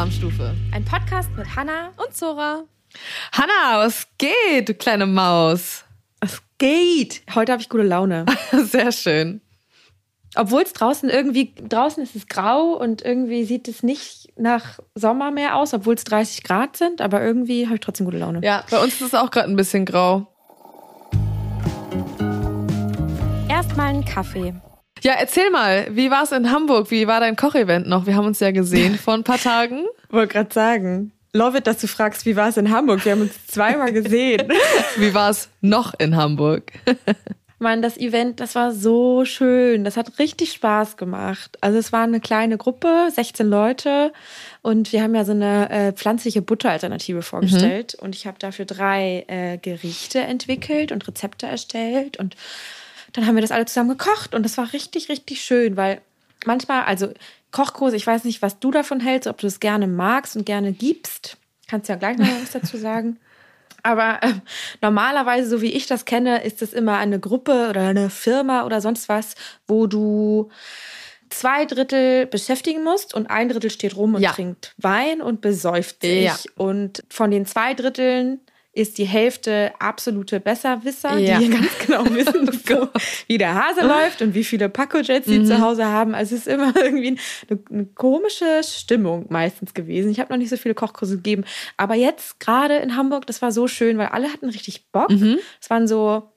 Alarmstufe. Ein Podcast mit Hanna und Zora. Hanna, was geht, du kleine Maus? Was geht? Heute habe ich gute Laune. Sehr schön. Obwohl es draußen irgendwie, draußen ist es grau und irgendwie sieht es nicht nach Sommer mehr aus, obwohl es 30 Grad sind, aber irgendwie habe ich trotzdem gute Laune. Ja, bei uns ist es auch gerade ein bisschen grau. Erstmal einen Kaffee. Ja, erzähl mal, wie war es in Hamburg? Wie war dein Kochevent noch? Wir haben uns ja gesehen vor ein paar Tagen. Wollte gerade sagen. Love it, dass du fragst, wie war es in Hamburg? Wir haben uns zweimal gesehen. wie war es noch in Hamburg? Mann, das Event, das war so schön. Das hat richtig Spaß gemacht. Also es war eine kleine Gruppe, 16 Leute. Und wir haben ja so eine äh, pflanzliche Butteralternative vorgestellt. Mhm. Und ich habe dafür drei äh, Gerichte entwickelt und Rezepte erstellt. Und dann haben wir das alle zusammen gekocht und das war richtig, richtig schön, weil manchmal, also Kochkurse, ich weiß nicht, was du davon hältst, ob du es gerne magst und gerne gibst. Kannst ja gleich noch was dazu sagen. Aber äh, normalerweise, so wie ich das kenne, ist es immer eine Gruppe oder eine Firma oder sonst was, wo du zwei Drittel beschäftigen musst und ein Drittel steht rum und ja. trinkt Wein und besäuft sich. Ja. Und von den zwei Dritteln ist die Hälfte absolute Besserwisser, ja. die ganz genau wissen, oh wie der Hase läuft und wie viele Paco-Jets sie mhm. zu Hause haben. Also es ist immer irgendwie eine, eine komische Stimmung meistens gewesen. Ich habe noch nicht so viele Kochkurse gegeben. Aber jetzt gerade in Hamburg, das war so schön, weil alle hatten richtig Bock. Mhm. Es waren so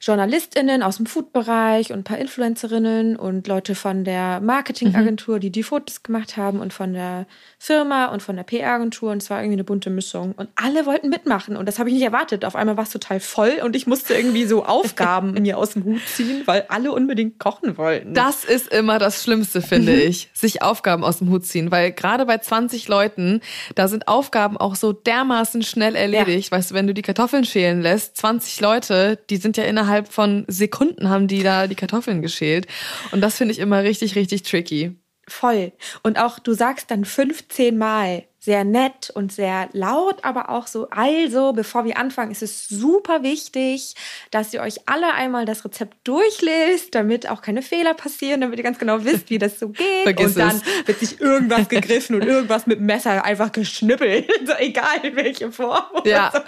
JournalistInnen aus dem Food-Bereich und ein paar Influencerinnen und Leute von der Marketingagentur, mhm. die die Fotos gemacht haben und von der Firma und von der PR-Agentur. Und es war irgendwie eine bunte Mischung. Und alle wollten mitmachen. Und das habe ich nicht erwartet. Auf einmal war es total voll und ich musste irgendwie so Aufgaben mir aus dem Hut ziehen, weil alle unbedingt kochen wollten. Das ist immer das Schlimmste, finde mhm. ich. Sich Aufgaben aus dem Hut ziehen. Weil gerade bei 20 Leuten, da sind Aufgaben auch so dermaßen schnell erledigt. Ja. Weißt du, wenn du die Kartoffeln schälen lässt, 20 Leute, die sind ja innerhalb innerhalb von Sekunden haben die da die Kartoffeln geschält. Und das finde ich immer richtig, richtig tricky. Voll. Und auch du sagst dann 15 Mal sehr nett und sehr laut, aber auch so, also, bevor wir anfangen, ist es super wichtig, dass ihr euch alle einmal das Rezept durchlest, damit auch keine Fehler passieren, damit ihr ganz genau wisst, wie das so geht. Vergiss und dann es. wird sich irgendwas gegriffen und irgendwas mit dem Messer einfach geschnippelt, egal in welche Form. Ja.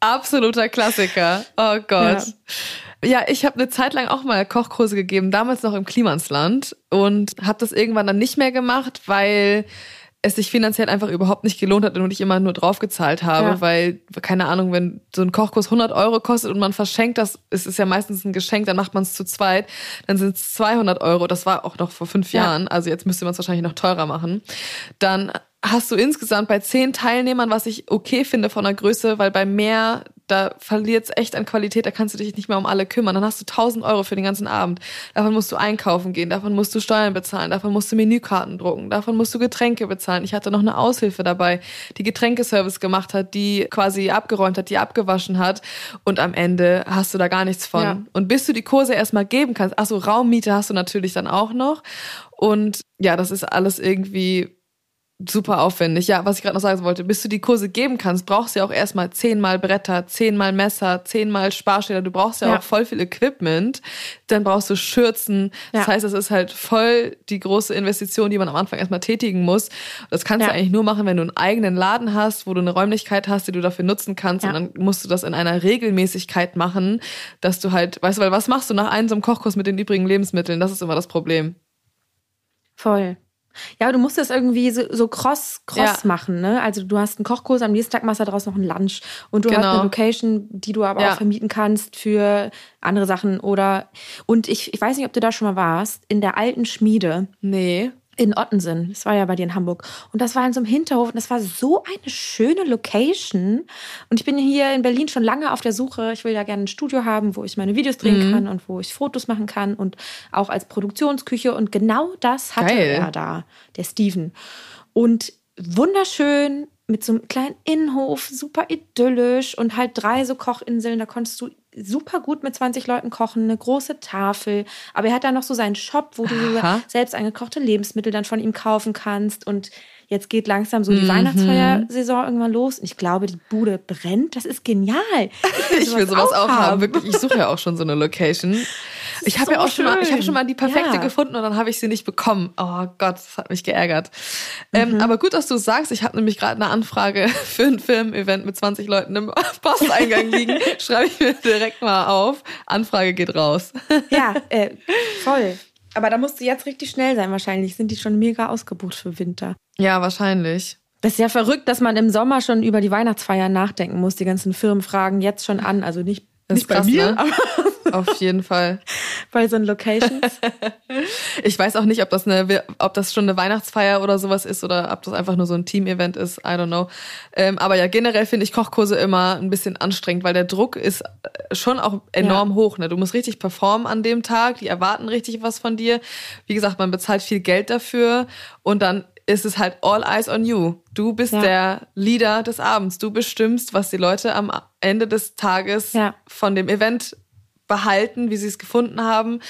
Absoluter Klassiker. Oh Gott. Ja. Ja, ich habe eine Zeit lang auch mal Kochkurse gegeben, damals noch im Klimansland und habe das irgendwann dann nicht mehr gemacht, weil es sich finanziell einfach überhaupt nicht gelohnt hat und ich immer nur draufgezahlt habe, ja. weil, keine Ahnung, wenn so ein Kochkurs 100 Euro kostet und man verschenkt das, es ist ja meistens ein Geschenk, dann macht man es zu zweit, dann sind es 200 Euro, das war auch noch vor fünf ja. Jahren, also jetzt müsste man es wahrscheinlich noch teurer machen, dann hast du insgesamt bei zehn Teilnehmern, was ich okay finde von der Größe, weil bei mehr, da verliert es echt an Qualität, da kannst du dich nicht mehr um alle kümmern. Dann hast du 1000 Euro für den ganzen Abend. Davon musst du einkaufen gehen, davon musst du Steuern bezahlen, davon musst du Menükarten drucken, davon musst du Getränke bezahlen. Ich hatte noch eine Aushilfe dabei, die Getränkeservice gemacht hat, die quasi abgeräumt hat, die abgewaschen hat. Und am Ende hast du da gar nichts von. Ja. Und bis du die Kurse erstmal geben kannst, ach so, Raummiete hast du natürlich dann auch noch. Und ja, das ist alles irgendwie super aufwendig. Ja, was ich gerade noch sagen wollte, bis du die Kurse geben kannst, brauchst du ja auch erstmal zehnmal Bretter, zehnmal Messer, zehnmal Sparschäler. Du brauchst ja, ja, auch voll viel Equipment. Dann brauchst du Schürzen. Das ja. heißt, es ist halt voll die große Investition, die man am Anfang erstmal tätigen muss. Das kannst ja. du eigentlich nur machen, wenn du einen eigenen Laden hast, wo du eine Räumlichkeit hast, die du dafür nutzen kannst. Und dann musst du das in einer Regelmäßigkeit machen, dass du halt, weißt du, weil was machst du nach einem so einem Kochkurs mit den übrigen Lebensmitteln? Das ist immer das Problem. Voll. Ja, du musst das irgendwie so, so cross, cross ja. machen, ne? Also du hast einen Kochkurs, am nächsten Tag machst du daraus noch einen Lunch und du genau. hast eine Location, die du aber ja. auch vermieten kannst für andere Sachen oder und ich, ich weiß nicht, ob du da schon mal warst, in der alten Schmiede. Nee in Ottensen. Das war ja bei dir in Hamburg. Und das war in so einem Hinterhof und das war so eine schöne Location. Und ich bin hier in Berlin schon lange auf der Suche. Ich will ja gerne ein Studio haben, wo ich meine Videos drehen mhm. kann und wo ich Fotos machen kann und auch als Produktionsküche. Und genau das hatte Geil. er da, der Steven. Und wunderschön mit so einem kleinen Innenhof, super idyllisch und halt drei so Kochinseln. Da konntest du super gut mit 20 Leuten kochen, eine große Tafel. Aber er hat dann noch so seinen Shop, wo du Aha. selbst eingekochte Lebensmittel dann von ihm kaufen kannst. Und jetzt geht langsam so die Mhm. Weihnachtsfeiersaison irgendwann los. Und ich glaube, die Bude brennt. Das ist genial. Ich will sowas auch haben. Wirklich, ich suche ja auch schon so eine Location. Ich habe so ja auch schon mal, ich habe schon mal die perfekte Ja. gefunden und dann habe ich sie nicht bekommen. Oh Gott, das hat mich geärgert. Ähm, aber gut, dass du es sagst. Ich habe nämlich gerade eine Anfrage für ein Filmevent mit 20 Leuten im Posteingang liegen. Schreibe ich mir direkt mal auf. Anfrage geht raus. Ja, äh, voll. Aber da musst du jetzt richtig schnell sein wahrscheinlich. Sind die schon mega ausgebucht für Winter. Ja, wahrscheinlich. Das ist ja verrückt, dass man im Sommer schon über die Weihnachtsfeier nachdenken muss. Die ganzen Firmen fragen jetzt schon an. Also nicht, Das nicht bei mir, ne? aber Auf jeden Fall. bei so Locations. Ich weiß auch nicht, ob das eine, ob das schon eine Weihnachtsfeier oder sowas ist oder ob das einfach nur so ein Team-Event ist. I don't know. Ähm, aber ja, generell finde ich Kochkurse immer ein bisschen anstrengend, weil der Druck ist äh, schon auch enorm hoch. Ne? Du musst richtig performen an dem Tag. Die erwarten richtig was von dir. Wie gesagt, man bezahlt viel Geld dafür und dann ist es halt all eyes on you. Du bist Ja. der Leader des Abends. Du bestimmst, was die Leute am Ende des Tages Ja. von dem Event behalten, wie sie es gefunden haben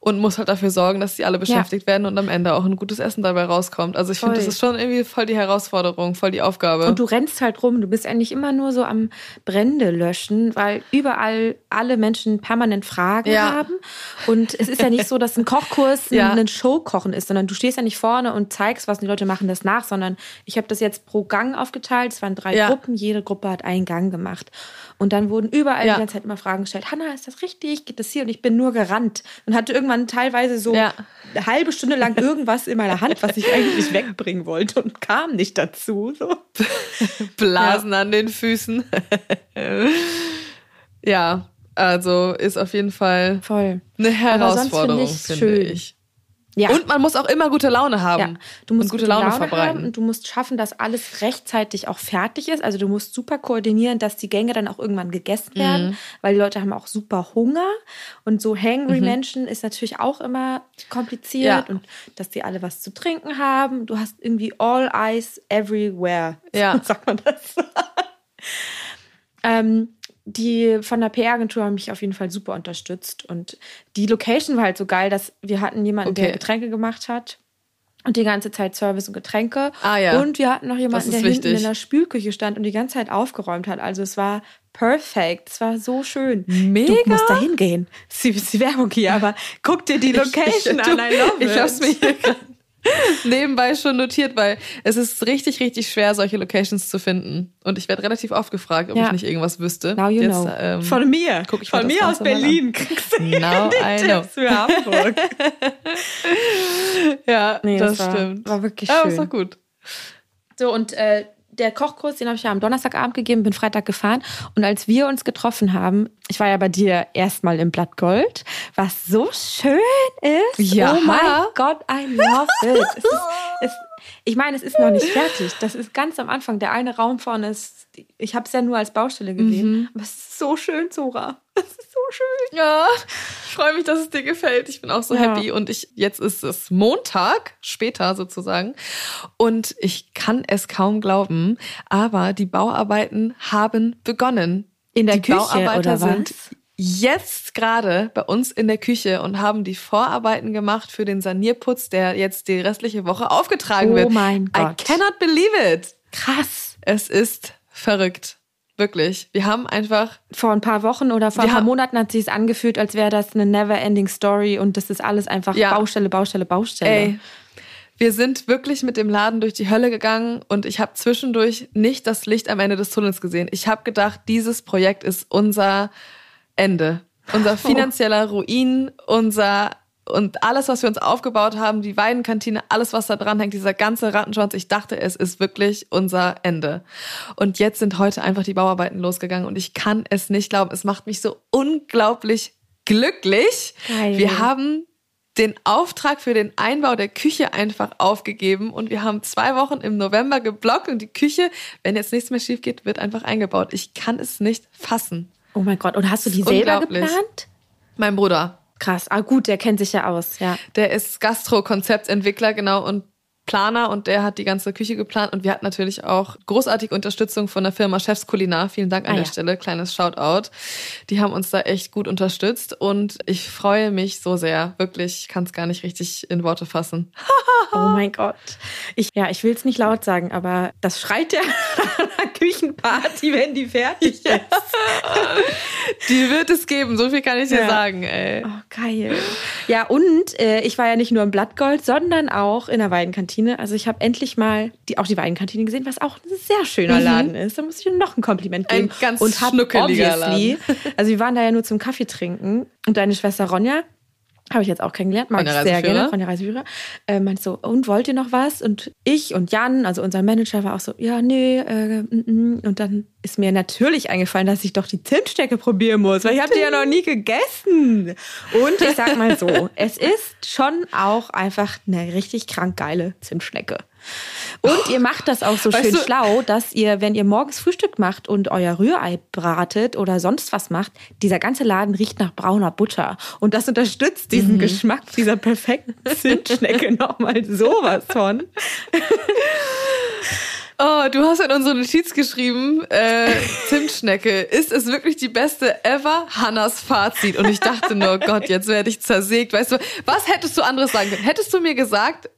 und muss halt dafür sorgen, dass sie alle beschäftigt werden und am Ende auch ein gutes Essen dabei rauskommt. Also ich finde, das ist schon irgendwie voll die Herausforderung, voll die Aufgabe. Und du rennst halt rum. Du bist eigentlich immer nur so am Brände löschen, weil überall alle Menschen permanent Fragen Ja. haben. Und es ist ja nicht so, dass ein Kochkurs Ja. ein Showkochen ist, sondern du stehst ja nicht vorne und zeigst, was die Leute machen das nach, sondern ich habe das jetzt pro Gang aufgeteilt. Es waren drei Ja. Gruppen, jede Gruppe hat einen Gang gemacht. Und dann wurden überall Ja. die ganze Zeit immer Fragen gestellt. Hanna, ist das richtig? Geht das hier? Und ich bin nur gerannt und hatte irgendwann teilweise so Ja. eine halbe Stunde lang irgendwas in meiner Hand, was ich eigentlich wegbringen wollte und kam nicht dazu. So. Blasen an den Füßen. ja, also ist auf jeden Fall Voll. eine Herausforderung, finde schön. ich. Ja. Und man muss auch immer gute Laune haben. ja, du musst und gute, Laune, verbreiten. haben und du musst schaffen, dass alles rechtzeitig auch fertig ist. Also du musst super koordinieren, dass die Gänge dann auch irgendwann gegessen werden, weil die Leute haben auch super Hunger und so hangry Menschen ist natürlich auch immer kompliziert Ja. und dass die alle was zu trinken haben. Du hast irgendwie all eyes everywhere. Ja. sagt man das? ähm, die von der PR-Agentur haben mich auf jeden Fall super unterstützt. Und die Location war halt so geil, dass wir hatten jemanden, der Okay. Getränke gemacht hat. Und die ganze Zeit Service und Getränke. Ah, ja. Und wir hatten noch jemanden, der ist hinten wichtig. in der Spülküche stand und die ganze Zeit aufgeräumt hat. Also es war perfekt. Es war so schön. Mega. Du musst da hingehen. Sie ist die Werbung hier, aber guck dir die Location ich, an. I love ich hab's mir hier nebenbei schon notiert, weil es ist richtig, richtig schwer, solche Locations zu finden. Und ich werde relativ oft gefragt, ob Ja. ich nicht irgendwas wüsste. Now you Jetzt, know. ähm, Von mir. guck ich Von mir aus. Berlin. Kriegst du Now die I know. Tipps für Hamburg. ja, Nee, das, das war- stimmt. war wirklich Ja, schön. ist doch gut. So, und äh, der Kochkurs, den habe ich ja am Donnerstagabend gegeben, bin Freitag gefahren. Und als wir uns getroffen haben, ich war ja bei dir erstmal im Blattgold, was so schön ist. Ja. Oh mein Gott, I love it. es ist, es, ich meine, es ist noch nicht fertig. Das ist ganz am Anfang. Der eine Raum vorne ist, ich habe es ja nur als Baustelle gesehen. Aber es ist so schön, Zora. Es ist so schön. Ja, ich freue mich, dass es dir gefällt. Ich bin auch so Ja. happy. Und ich, jetzt ist es Montag, später sozusagen. Und ich kann es kaum glauben, aber die Bauarbeiten haben begonnen. In der die Küche, Bauarbeiter oder was? sind jetzt gerade bei uns in der Küche und haben die Vorarbeiten gemacht für den Sanierputz, der jetzt die restliche Woche aufgetragen Oh wird. mein Gott. I cannot believe it. Krass. Es ist verrückt. Wirklich. Wir haben einfach vor ein paar Wochen oder vor ein paar Monaten hat sich es angefühlt, als wäre das eine never-ending Story und das ist alles einfach Ja. Baustelle, Baustelle, Baustelle. Ey, wir sind wirklich mit dem Laden durch die Hölle gegangen und ich habe zwischendurch nicht das Licht am Ende des Tunnels gesehen. Ich habe gedacht, dieses Projekt ist unser Ende, unser finanzieller Ruin, unser und alles, was wir uns aufgebaut haben, die Weidenkantine, alles, was da dran hängt, dieser ganze Rattenschwanz, ich dachte, es ist wirklich unser Ende. Und jetzt sind heute einfach die Bauarbeiten losgegangen und ich kann es nicht glauben. Es macht mich so unglaublich glücklich. Geil. Wir haben den Auftrag für den Einbau der Küche einfach aufgegeben und wir haben zwei Wochen im November geblockt und die Küche, wenn jetzt nichts mehr schief geht, wird einfach eingebaut. Ich kann es nicht fassen. Oh mein Gott, und hast du die selber geplant? Mein Bruder, Krass, ah gut, der kennt sich ja aus, ja. der ist Gastro-Konzeptentwickler, genau, und Planer und der hat die ganze Küche geplant und wir hatten natürlich auch großartige Unterstützung von der Firma Chefs Kulinar. Vielen Dank an ah, der ja. Stelle, kleines Shoutout. Die haben uns da echt gut unterstützt und ich freue mich so sehr. Wirklich, ich kann es gar nicht richtig in Worte fassen. oh mein Gott. Ich, ja, ich will es nicht laut sagen, aber das schreit ja einer Küchenparty, wenn die fertig ist. die wird es geben, so viel kann ich dir ja. sagen. Ey. Oh, geil. Ja, und äh, ich war ja nicht nur im Blattgold, sondern auch in der Weidenkantine. Also ich habe endlich mal die, auch die Weidenkantine gesehen, was auch ein sehr schöner mhm. Laden ist. Da muss ich noch ein Kompliment geben. Ein ganz und schnuckeliger Laden. Also wir waren da ja nur zum Kaffee trinken und deine Schwester Ronja habe ich jetzt auch kennengelernt, mag ich sehr gerne von der Reiseführer. Äh, meint so, und wollt ihr noch was? Und ich und Jan, also unser Manager, war auch so, ja, nee, äh, mm, mm. und dann ist mir natürlich eingefallen, dass ich doch die Zimtstecke probieren muss, weil ich habe die ja noch nie gegessen. Und ich sag mal so, es ist schon auch einfach eine richtig krank geile Zimtschnecke. Und ihr macht das auch so weißt schön du? schlau, dass ihr, wenn ihr morgens Frühstück macht und euer Rührei bratet oder sonst was macht, dieser ganze Laden riecht nach brauner Butter. Und das unterstützt diesen mhm. Geschmack dieser perfekten Zimtschnecke nochmal sowas von. Oh, du hast in unsere Notiz geschrieben, äh, Zimtschnecke, ist es wirklich die beste ever? Hannas Fazit. Und ich dachte nur, Gott, jetzt werde ich zersägt. Weißt du, was hättest du anderes sagen können? Hättest du mir gesagt,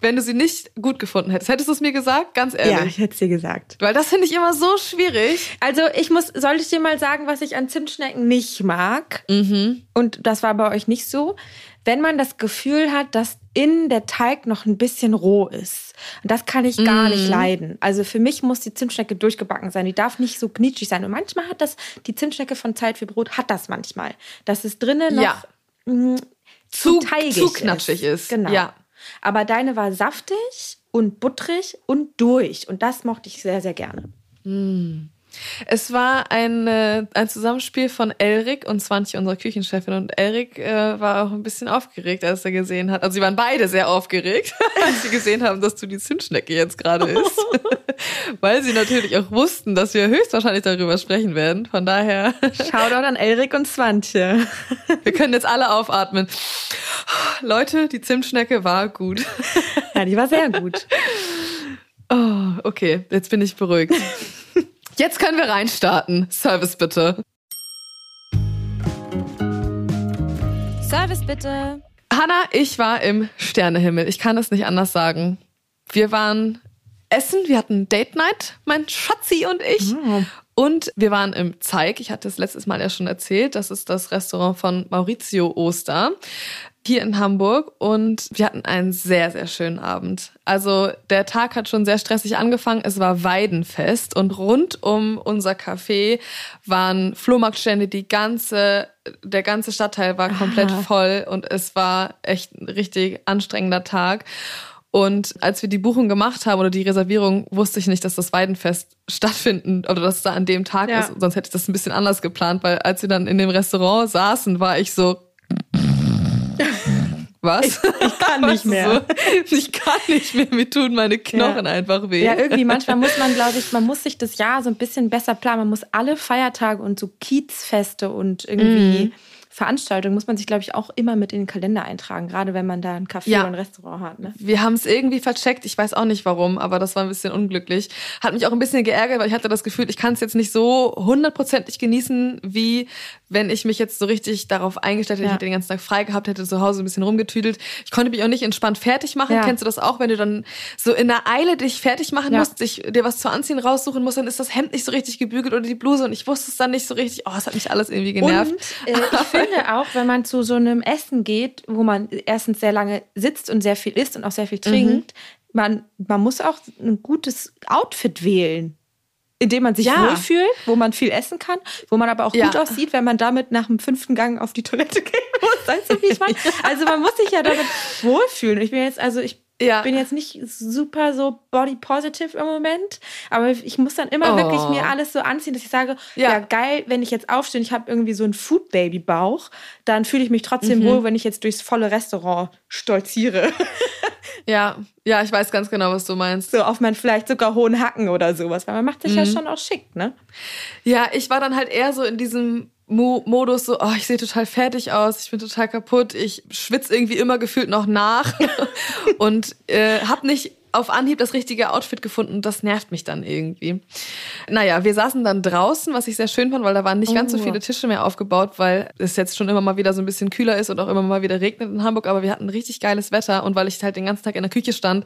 wenn du sie nicht gut gefunden hättest. Hättest du es mir gesagt? Ganz ehrlich. Ja, ich hätte es dir gesagt. Weil das finde ich immer so schwierig. Also ich muss, soll ich dir mal sagen, was ich an Zimtschnecken nicht mag? Mhm. Und das war bei euch nicht so. Wenn man das Gefühl hat, dass in der Teig noch ein bisschen roh ist. Und das kann ich gar mm. nicht mhm. leiden. Also für mich muss die Zimtschnecke durchgebacken sein. Die darf nicht so knitschig sein. Und manchmal hat das, die Zimtschnecke von Zeit für Brot hat das manchmal. Dass es drinnen noch ja. mh, zu, zu, zu knatschig ist. ist. Genau. Ja. Aber deine war saftig und butterig und durch. Und das mochte ich sehr, sehr gerne. Mm. Es war ein, äh, ein Zusammenspiel von Elrik und Swantje, unsere Küchenchefin. Und Elrik äh, war auch ein bisschen aufgeregt, als er gesehen hat. Also sie waren beide sehr aufgeregt, als sie gesehen haben, dass du die Zimtschnecke jetzt gerade isst. Weil sie natürlich auch wussten, dass wir höchstwahrscheinlich darüber sprechen werden. Von daher. Shoutout an Elrik und Swantje. wir können jetzt alle aufatmen. Leute, die Zimtschnecke war gut. ja, die war sehr gut. Oh, okay, jetzt bin ich beruhigt. Jetzt können wir reinstarten. Service bitte. Service bitte. Hanna, ich war im Sternehimmel. Ich kann es nicht anders sagen. Wir waren essen, wir hatten Date Night, mein Schatzi und ich. Oh. Und wir waren im Zeig. Ich hatte es letztes Mal ja schon erzählt. Das ist das Restaurant von Maurizio Oster hier in Hamburg und wir hatten einen sehr, sehr schönen Abend. Also der Tag hat schon sehr stressig angefangen. Es war Weidenfest und rund um unser Café waren Flohmarktstände. Die ganze, der ganze Stadtteil war komplett Aha. voll und es war echt ein richtig anstrengender Tag. Und als wir die Buchung gemacht haben oder die Reservierung, wusste ich nicht, dass das Weidenfest stattfinden oder dass es da an dem Tag ja. ist. Sonst hätte ich das ein bisschen anders geplant, weil als wir dann in dem Restaurant saßen, war ich so, was? Ich, ich kann nicht mehr. So? Ich kann nicht mehr. Mir tun meine Knochen ja. einfach weh. Ja, irgendwie manchmal muss man, glaube ich, man muss sich das Jahr so ein bisschen besser planen. Man muss alle Feiertage und so Kiezfeste und irgendwie mm. Veranstaltung muss man sich, glaube ich, auch immer mit in den Kalender eintragen, gerade wenn man da ein Café ja. oder ein Restaurant hat. Ne? Wir haben es irgendwie vercheckt, ich weiß auch nicht warum, aber das war ein bisschen unglücklich. Hat mich auch ein bisschen geärgert, weil ich hatte das Gefühl, ich kann es jetzt nicht so hundertprozentig genießen, wie wenn ich mich jetzt so richtig darauf eingestellt hätte, ja. ich hätte den ganzen Tag frei gehabt, hätte zu Hause ein bisschen rumgetüdelt. Ich konnte mich auch nicht entspannt fertig machen. Ja. Kennst du das auch, wenn du dann so in der Eile dich fertig machen ja. musst, dich, dir was zu anziehen raussuchen musst, dann ist das Hemd nicht so richtig gebügelt oder die Bluse und ich wusste es dann nicht so richtig. Oh, es hat mich alles irgendwie genervt. Und äh, ich finde auch, wenn man zu so einem Essen geht, wo man erstens sehr lange sitzt und sehr viel isst und auch sehr viel trinkt, mhm. man, man muss auch ein gutes Outfit wählen. In dem man sich ja. wohlfühlt, wo man viel essen kann, wo man aber auch ja. gut aussieht, wenn man damit nach dem fünften Gang auf die Toilette gehen muss. Weißt du, wie ich meine? Also man muss sich ja damit wohlfühlen. Ich bin jetzt, also ich ja. bin jetzt nicht super so body positive im Moment, aber ich muss dann immer oh. wirklich mir alles so anziehen, dass ich sage, ja, ja geil, wenn ich jetzt aufstehe, ich habe irgendwie so einen Food Baby Bauch, dann fühle ich mich trotzdem mhm. wohl, wenn ich jetzt durchs volle Restaurant stolziere. Ja, ja, ich weiß ganz genau, was du meinst. So auf meinen vielleicht sogar hohen Hacken oder sowas, weil man macht sich mhm. ja schon auch schick, ne? Ja, ich war dann halt eher so in diesem Modus so, oh, ich sehe total fertig aus, ich bin total kaputt, ich schwitze irgendwie immer gefühlt noch nach. Und äh, habe nicht auf Anhieb das richtige Outfit gefunden und das nervt mich dann irgendwie. Naja, wir saßen dann draußen, was ich sehr schön fand, weil da waren nicht oh. ganz so oh. viele Tische mehr aufgebaut, weil es jetzt schon immer mal wieder so ein bisschen kühler ist und auch immer mal wieder regnet in Hamburg, aber wir hatten richtig geiles Wetter und weil ich halt den ganzen Tag in der Küche stand,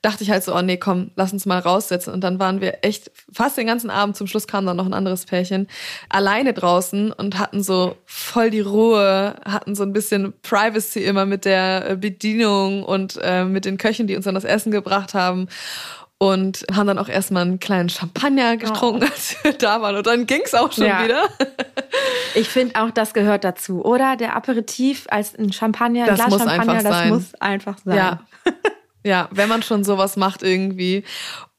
dachte ich halt so, oh nee, komm, lass uns mal raussetzen und dann waren wir echt fast den ganzen Abend, zum Schluss kam dann noch ein anderes Pärchen, alleine draußen und hatten so voll die Ruhe, hatten so ein bisschen Privacy immer mit der Bedienung und äh, mit den Köchen, die uns dann das Essen gebracht gemacht haben und haben dann auch erstmal einen kleinen Champagner getrunken, oh. als wir da waren. Und dann ging es auch schon ja. wieder. Ich finde auch, das gehört dazu, oder? Der Aperitif als ein Champagner, ein das Glas Champagner, das sein. muss einfach sein. Ja. ja, wenn man schon sowas macht irgendwie.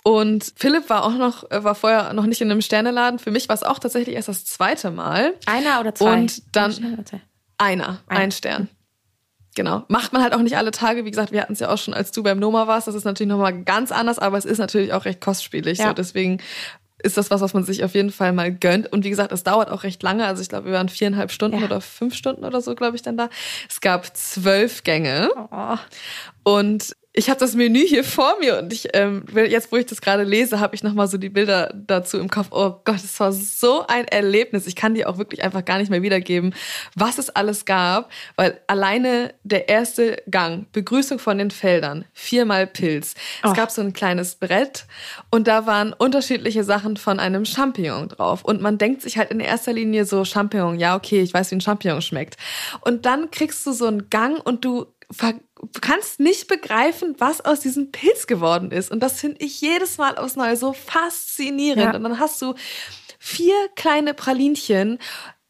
Und Philipp war auch noch, war vorher noch nicht in einem Sterneladen. Für mich war es auch tatsächlich erst das zweite Mal. Einer oder zwei? Und dann einer, ein, ein Stern. Genau. Macht man halt auch nicht alle Tage. Wie gesagt, wir hatten es ja auch schon, als du beim Noma warst. Das ist natürlich nochmal ganz anders, aber es ist natürlich auch recht kostspielig. Ja. So, deswegen ist das was, was man sich auf jeden Fall mal gönnt. Und wie gesagt, es dauert auch recht lange. Also ich glaube, wir waren viereinhalb Stunden ja. oder fünf Stunden oder so, glaube ich, dann da. Es gab zwölf Gänge. Oh. Und ich habe das Menü hier vor mir und ich ähm, jetzt, wo ich das gerade lese, habe ich noch mal so die Bilder dazu im Kopf. Oh Gott, es war so ein Erlebnis. Ich kann die auch wirklich einfach gar nicht mehr wiedergeben, was es alles gab, weil alleine der erste Gang, Begrüßung von den Feldern, viermal Pilz. Oh. Es gab so ein kleines Brett und da waren unterschiedliche Sachen von einem Champignon drauf und man denkt sich halt in erster Linie so Champignon, ja okay, ich weiß, wie ein Champignon schmeckt. Und dann kriegst du so einen Gang und du kannst nicht begreifen, was aus diesem Pilz geworden ist. Und das finde ich jedes Mal aufs Neue so faszinierend. Ja. Und dann hast du vier kleine Pralinchen.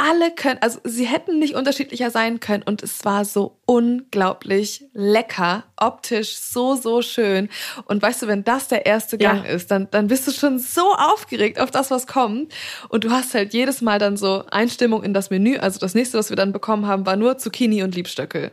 Alle können, also sie hätten nicht unterschiedlicher sein können und es war so unglaublich lecker, optisch so, so schön. Und weißt du, wenn das der erste Gang ja. ist, dann, dann bist du schon so aufgeregt auf das, was kommt. Und du hast halt jedes Mal dann so Einstimmung in das Menü. Also das nächste, was wir dann bekommen haben, war nur Zucchini und Liebstöckel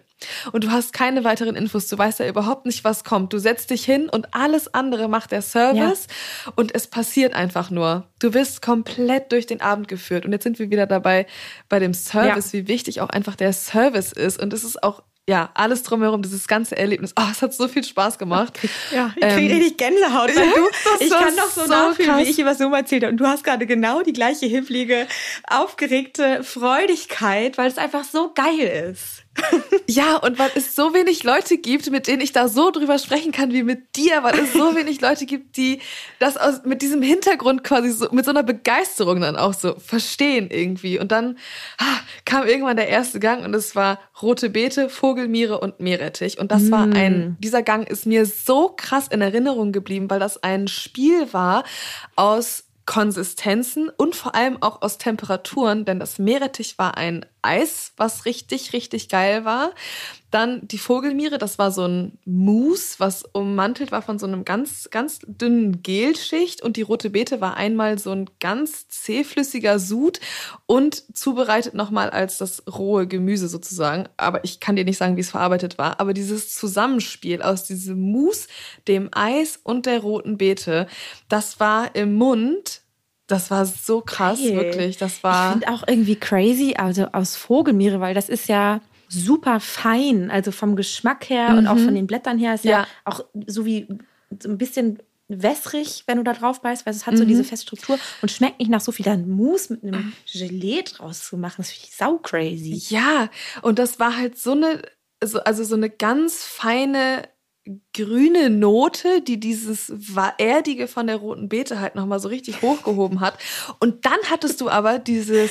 und du hast keine weiteren Infos, du weißt ja überhaupt nicht, was kommt. Du setzt dich hin und alles andere macht der Service ja. und es passiert einfach nur. Du wirst komplett durch den Abend geführt und jetzt sind wir wieder dabei bei dem Service, ja. wie wichtig auch einfach der Service ist und es ist auch ja, alles drumherum, dieses ganze Erlebnis. Oh, es hat so viel Spaß gemacht. Ja, ich kriege ähm, richtig Gänsehaut, weil du, ich kann doch so, so nachfühlen, krass. wie ich über Zoom erzählt habe. Und du hast gerade genau die gleiche hibblige, aufgeregte Freudigkeit, weil es einfach so geil ist. Ja, und weil es so wenig Leute gibt, mit denen ich da so drüber sprechen kann wie mit dir, weil es so wenig Leute gibt, die das aus, mit diesem Hintergrund quasi so, mit so einer Begeisterung dann auch so verstehen irgendwie. Und dann ah, kam irgendwann der erste Gang und es war rote Beete, Vogelmiere und Meerrettich. Und das mm. war ein, dieser Gang ist mir so krass in Erinnerung geblieben, weil das ein Spiel war aus Konsistenzen und vor allem auch aus Temperaturen, denn das Meerrettich war ein Eis, was richtig, richtig geil war. Dann die Vogelmiere, das war so ein Mousse, was ummantelt war von so einem ganz, ganz dünnen Gelschicht. Und die rote Beete war einmal so ein ganz zähflüssiger Sud und zubereitet nochmal als das rohe Gemüse sozusagen. Aber ich kann dir nicht sagen, wie es verarbeitet war. Aber dieses Zusammenspiel aus diesem Mousse, dem Eis und der roten Beete, das war im Mund das war so krass, Geil. wirklich. Das war. Ich finde auch irgendwie crazy, also aus Vogelmiere, weil das ist ja super fein, also vom Geschmack her mhm. und auch mhm. von den Blättern her ist ja, ja auch so wie so ein bisschen wässrig, wenn du da drauf beißt, weil es hat mhm. so diese Feststruktur und schmeckt nicht nach so viel dann Mousse mit einem Gelee draus zu machen. Das finde ich sau crazy. Ja, und das war halt so eine, also so eine ganz feine grüne Note, die dieses erdige von der roten Beete halt nochmal so richtig hochgehoben hat. Und dann hattest du aber dieses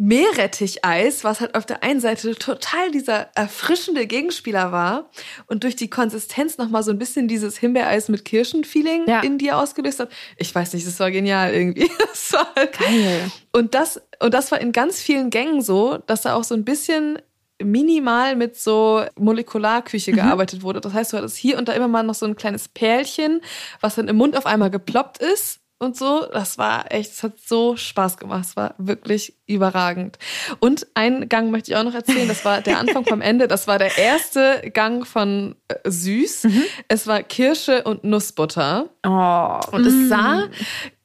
Meerretticheis, was halt auf der einen Seite total dieser erfrischende Gegenspieler war und durch die Konsistenz nochmal so ein bisschen dieses Himbeereis mit Kirschen-Feeling ja. in dir ausgelöst hat. Ich weiß nicht, das war genial irgendwie. Das war halt Geil. Und das, und das war in ganz vielen Gängen so, dass da auch so ein bisschen minimal mit so Molekularküche mhm. gearbeitet wurde. Das heißt, du hattest hier und da immer mal noch so ein kleines Perlchen, was dann im Mund auf einmal geploppt ist und so. Das war echt, es hat so Spaß gemacht. Es war wirklich überragend. Und einen Gang möchte ich auch noch erzählen. Das war der Anfang vom Ende. Das war der erste Gang von äh, Süß. Mhm. Es war Kirsche und Nussbutter. Oh. Und es sah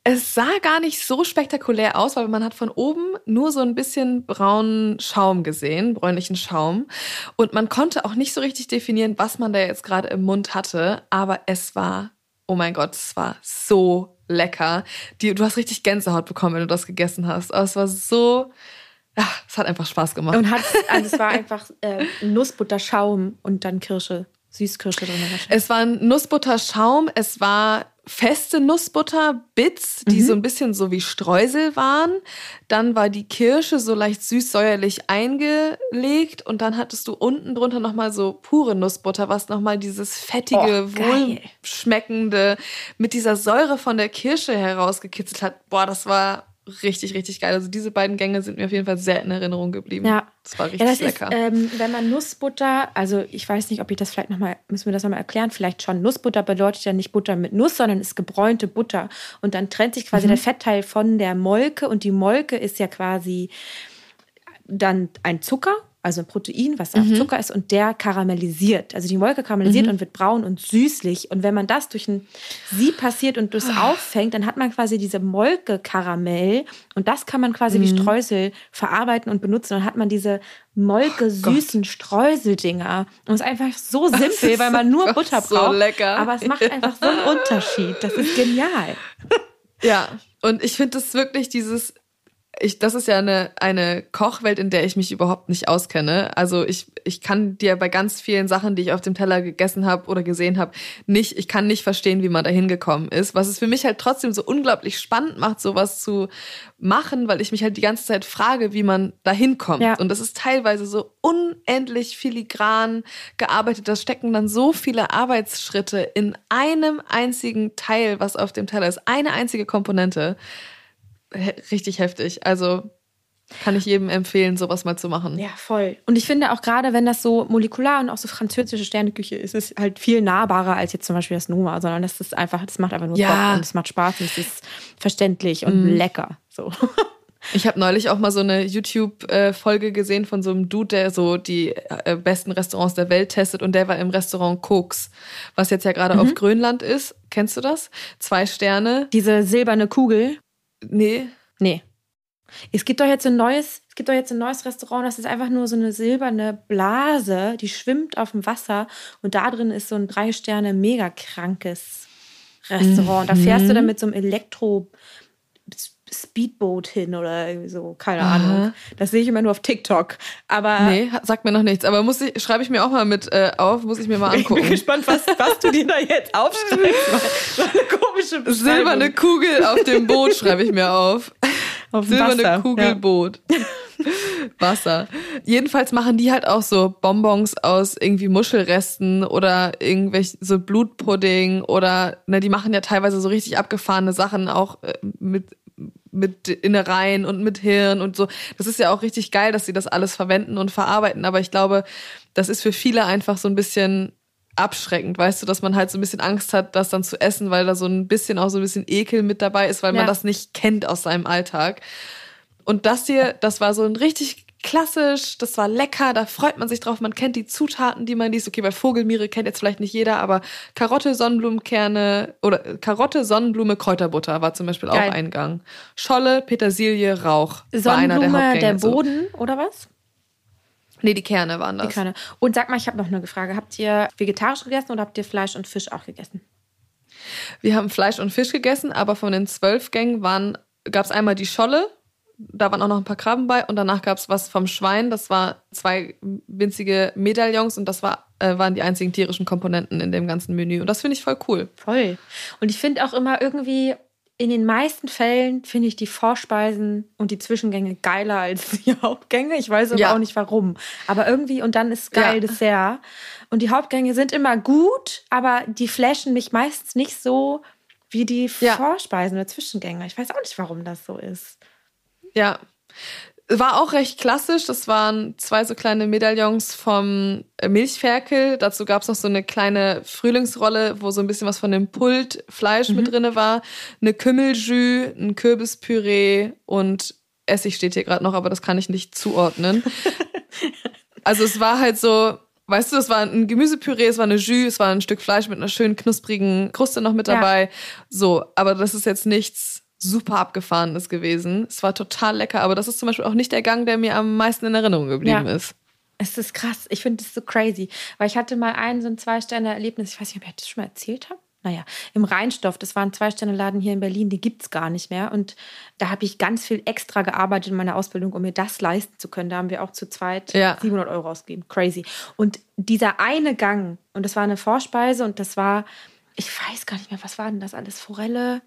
Es sah gar nicht so spektakulär aus, weil man hat von oben nur so ein bisschen braunen Schaum gesehen, bräunlichen Schaum. Und man konnte auch nicht so richtig definieren, was man da jetzt gerade im Mund hatte. Aber es war, oh mein Gott, es war so lecker. Die, du hast richtig Gänsehaut bekommen, wenn du das gegessen hast. Aber es war so, ja, es hat einfach Spaß gemacht. Und hat, also es war einfach äh, Nussbutterschaum und dann Kirsche, Süßkirsche drin. Es war ein Nussbutterschaum, es war feste Nussbutter-Bits, die mhm. so ein bisschen so wie Streusel waren. Dann war die Kirsche so leicht süß-säuerlich eingelegt und dann hattest du unten drunter nochmal so pure Nussbutter, was nochmal dieses fettige, oh, wohlschmeckende mit dieser Säure von der Kirsche herausgekitzelt hat. Boah, das war richtig, richtig geil. Also diese beiden Gänge sind mir auf jeden Fall sehr in Erinnerung geblieben. Ja. Das war richtig ja, das lecker. Ist, ähm, wenn man Nussbutter, also ich weiß nicht, ob ich das vielleicht nochmal, müssen wir das nochmal erklären, vielleicht schon. Nussbutter bedeutet ja nicht Butter mit Nuss, sondern ist gebräunte Butter. Und dann trennt sich quasi mhm. der Fettteil von der Molke und die Molke ist ja quasi dann ein Zucker also ein Protein, was mhm. Zucker ist, und der karamellisiert. Also die Molke karamellisiert mhm. und wird braun und süßlich. Und wenn man das durch ein Sieb passiert und das oh. auffängt, dann hat man quasi diese Molke-Karamell und das kann man quasi mhm. wie Streusel verarbeiten und benutzen. Dann hat man diese Molke-süßen oh Streuseldinger. Und es ist einfach so simpel, weil man nur Butter braucht. So lecker. Aber es macht einfach so einen Unterschied. Das ist genial. Ja, und ich finde das wirklich dieses ich, das ist ja eine, eine Kochwelt, in der ich mich überhaupt nicht auskenne. Also ich, ich kann dir bei ganz vielen Sachen, die ich auf dem Teller gegessen habe oder gesehen habe, nicht, ich kann nicht verstehen, wie man da hingekommen ist. Was es für mich halt trotzdem so unglaublich spannend macht, sowas zu machen, weil ich mich halt die ganze Zeit frage, wie man da hinkommt. Ja. Und das ist teilweise so unendlich filigran gearbeitet. Da stecken dann so viele Arbeitsschritte in einem einzigen Teil, was auf dem Teller ist. Eine einzige Komponente richtig heftig. Also kann ich jedem empfehlen, sowas mal zu machen. Ja, voll. Und ich finde auch gerade, wenn das so molekular und auch so französische Sterneküche ist, ist es halt viel nahbarer als jetzt zum Beispiel das Noma, sondern das ist einfach, das macht einfach nur ja. Bock und es macht Spaß und es ist verständlich und mm. lecker. So. Ich habe neulich auch mal so eine YouTube-Folge gesehen von so einem Dude, der so die äh, besten Restaurants der Welt testet und der war im Restaurant Koks, was jetzt ja gerade mhm. auf Grönland ist. Kennst du das? Zwei Sterne. Diese silberne Kugel. Nee. Nee. Es gibt doch jetzt ein neues, es gibt doch jetzt ein neues Restaurant, das ist einfach nur so eine silberne Blase, die schwimmt auf dem Wasser und da drin ist so ein drei Sterne mega krankes Restaurant. Mhm. Da fährst du dann mit so einem Elektro Speedboat hin oder irgendwie so, keine Aha. Ahnung. Das sehe ich immer nur auf TikTok. Aber nee, sagt mir noch nichts. Aber muss ich, schreibe ich mir auch mal mit äh, auf, muss ich mir mal angucken. Ich bin gespannt, was, was du dir da jetzt aufschreibst. So eine komische Silberne Kugel auf dem Boot schreibe ich mir auf. auf Silberne Wasser, Kugel ja. Wasser. Jedenfalls machen die halt auch so Bonbons aus irgendwie Muschelresten oder irgendwelche so Blutpudding oder ne, die machen ja teilweise so richtig abgefahrene Sachen auch äh, mit mit Innereien und mit Hirn und so. Das ist ja auch richtig geil, dass sie das alles verwenden und verarbeiten. Aber ich glaube, das ist für viele einfach so ein bisschen abschreckend, weißt du, dass man halt so ein bisschen Angst hat, das dann zu essen, weil da so ein bisschen auch so ein bisschen Ekel mit dabei ist, weil ja. man das nicht kennt aus seinem Alltag. Und das hier, das war so ein richtig klassisch, das war lecker, da freut man sich drauf, man kennt die Zutaten, die man liest. Okay, bei Vogelmiere kennt jetzt vielleicht nicht jeder, aber Karotte, Sonnenblumenkerne oder Karotte, Sonnenblume, Kräuterbutter war zum Beispiel Geil. auch Eingang. Scholle, Petersilie, Rauch war einer der Hauptgänge. der Boden oder was? Nee, die Kerne waren das. Die Kerne. Und sag mal, ich habe noch eine Frage. Habt ihr vegetarisch gegessen oder habt ihr Fleisch und Fisch auch gegessen? Wir haben Fleisch und Fisch gegessen, aber von den zwölf Gängen gab es einmal die Scholle, da waren auch noch ein paar Krabben bei und danach gab es was vom Schwein. Das war zwei winzige Medaillons und das war, äh, waren die einzigen tierischen Komponenten in dem ganzen Menü. Und das finde ich voll cool. Voll. Und ich finde auch immer irgendwie, in den meisten Fällen finde ich die Vorspeisen und die Zwischengänge geiler als die Hauptgänge. Ich weiß aber ja. auch nicht warum. Aber irgendwie, und dann ist geil ja. Dessert. Und die Hauptgänge sind immer gut, aber die flashen mich meistens nicht so wie die ja. Vorspeisen oder Zwischengänge. Ich weiß auch nicht, warum das so ist. Ja. War auch recht klassisch. Das waren zwei so kleine Medaillons vom Milchferkel. Dazu gab es noch so eine kleine Frühlingsrolle, wo so ein bisschen was von dem Pultfleisch mhm. mit drinne war. Eine Kümmeljus, ein Kürbispüree und Essig steht hier gerade noch, aber das kann ich nicht zuordnen. also es war halt so, weißt du, es war ein Gemüsepüree, es war eine Jus, es war ein Stück Fleisch mit einer schönen knusprigen Kruste noch mit dabei. Ja. So, aber das ist jetzt nichts super abgefahren ist gewesen. Es war total lecker, aber das ist zum Beispiel auch nicht der Gang, der mir am meisten in Erinnerung geblieben Ja. ist. Es ist krass. Ich finde das so crazy. Weil ich hatte mal ein so ein Zwei-Sterne-Erlebnis. Ich weiß nicht, ob ich das schon mal erzählt habe. Naja, im Rheinstoff, das war ein Zwei-Sterne-Laden hier in Berlin, die gibt es gar nicht mehr. Und da habe ich ganz viel extra gearbeitet in meiner Ausbildung, um mir das leisten zu können. Da haben wir auch zu zweit Ja. 700 Euro ausgegeben. Crazy. Und dieser eine Gang, und das war eine Vorspeise und das war, ich weiß gar nicht mehr, was war denn das alles? Forelle,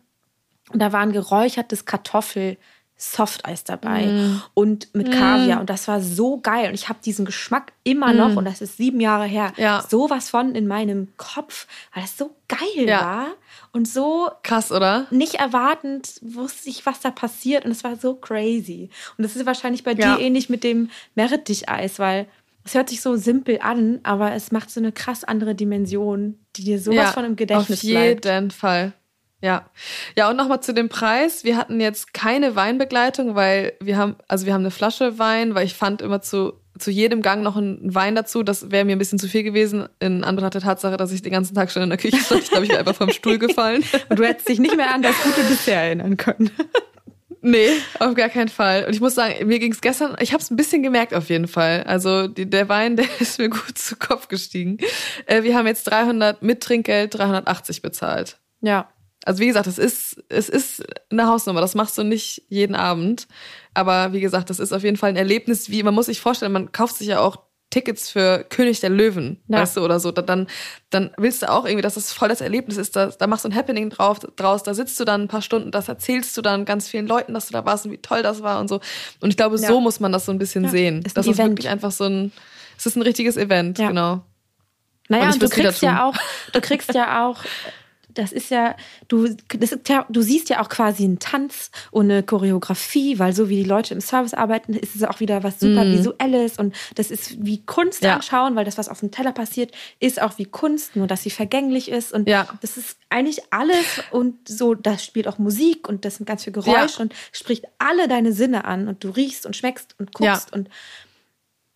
und da war ein geräuchertes Kartoffel. Softeis dabei und mit Kaviar und das war so geil und ich habe diesen Geschmack immer noch und das ist sieben Jahre her Ja. sowas von in meinem Kopf weil das so geil Ja. war und so Krass, oder? nicht erwartend wusste ich was da passiert und es war so crazy und das ist wahrscheinlich bei Ja. dir ähnlich mit dem Meerretticheis weil es hört sich so simpel an aber es macht so eine krass andere Dimension die dir sowas von im Gedächtnis Auf bleibt jeden Fall. Ja. Ja, und nochmal zu dem Preis. Wir hatten jetzt keine Weinbegleitung, weil wir haben, also wir haben eine Flasche Wein, weil ich fand immer zu, zu jedem Gang noch einen Wein dazu. Das wäre mir ein bisschen zu viel gewesen, in Anbetracht der Tatsache, dass ich den ganzen Tag schon in der Küche stand. Ich glaube, ich wäre einfach vom Stuhl gefallen. und du hättest dich nicht mehr an das gute bisher erinnern können Nee, auf gar keinen Fall. Und ich muss sagen, mir ging es gestern, ich habe es ein bisschen gemerkt auf jeden Fall. Also die, der Wein, der ist mir gut zu Kopf gestiegen. Äh, wir haben jetzt 300 mit Trinkgeld 380 bezahlt. ja Also wie gesagt, es ist, es ist eine Hausnummer. Das machst du nicht jeden Abend. Aber wie gesagt, das ist auf jeden Fall ein Erlebnis, wie man muss sich vorstellen, man kauft sich ja auch Tickets für König der Löwen, Ja. weißt du, oder so. Da- Dann, dann willst du auch irgendwie, dass das voll das Erlebnis ist. Da, da machst du ein Happening drauf, draus, da sitzt du dann ein paar Stunden, das erzählst du dann ganz vielen Leuten, dass du da warst und wie toll das war und so. Und ich glaube, Ja. so muss man das so ein bisschen Ja. sehen. Ist ein das ist Event. wirklich einfach so ein, es ist ein richtiges Event, genau. Naja, Und und, du kriegst ja auch, du kriegst ja auch, das ist ja, du, ist ja, du siehst ja auch quasi einen Tanz und eine Choreografie, weil so wie die Leute im Service arbeiten, ist es auch wieder was super Visuelles und das ist wie Kunst. Ja. anschauen, weil das, was auf dem Teller passiert, ist auch wie Kunst, nur dass sie vergänglich ist und Ja. das ist eigentlich alles und so, da spielt auch Musik und das sind ganz viel Geräusch und spricht alle deine Sinne an und du riechst und schmeckst und guckst und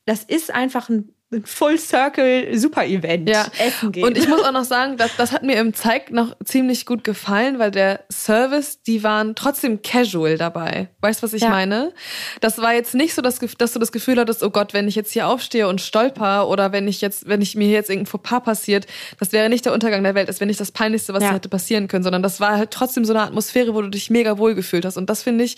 das ist einfach ein, ein Full Circle Super Event. Ja, Essen gehen. und ich muss auch noch sagen, das, das hat mir im Zeig noch ziemlich gut gefallen, weil der Service, die waren trotzdem casual dabei. Weißt du, was ich Ja. meine? Das war jetzt nicht so, dass, dass du das Gefühl hattest, oh Gott, wenn ich jetzt hier aufstehe und stolper oder wenn ich jetzt, wenn ich mir jetzt irgendein Fauxpas passiert, das wäre nicht der Untergang der Welt, das wäre nicht das Peinlichste, was Ja. hätte passieren können, sondern das war halt trotzdem so eine Atmosphäre, wo du dich mega wohl gefühlt hast. Und das finde ich,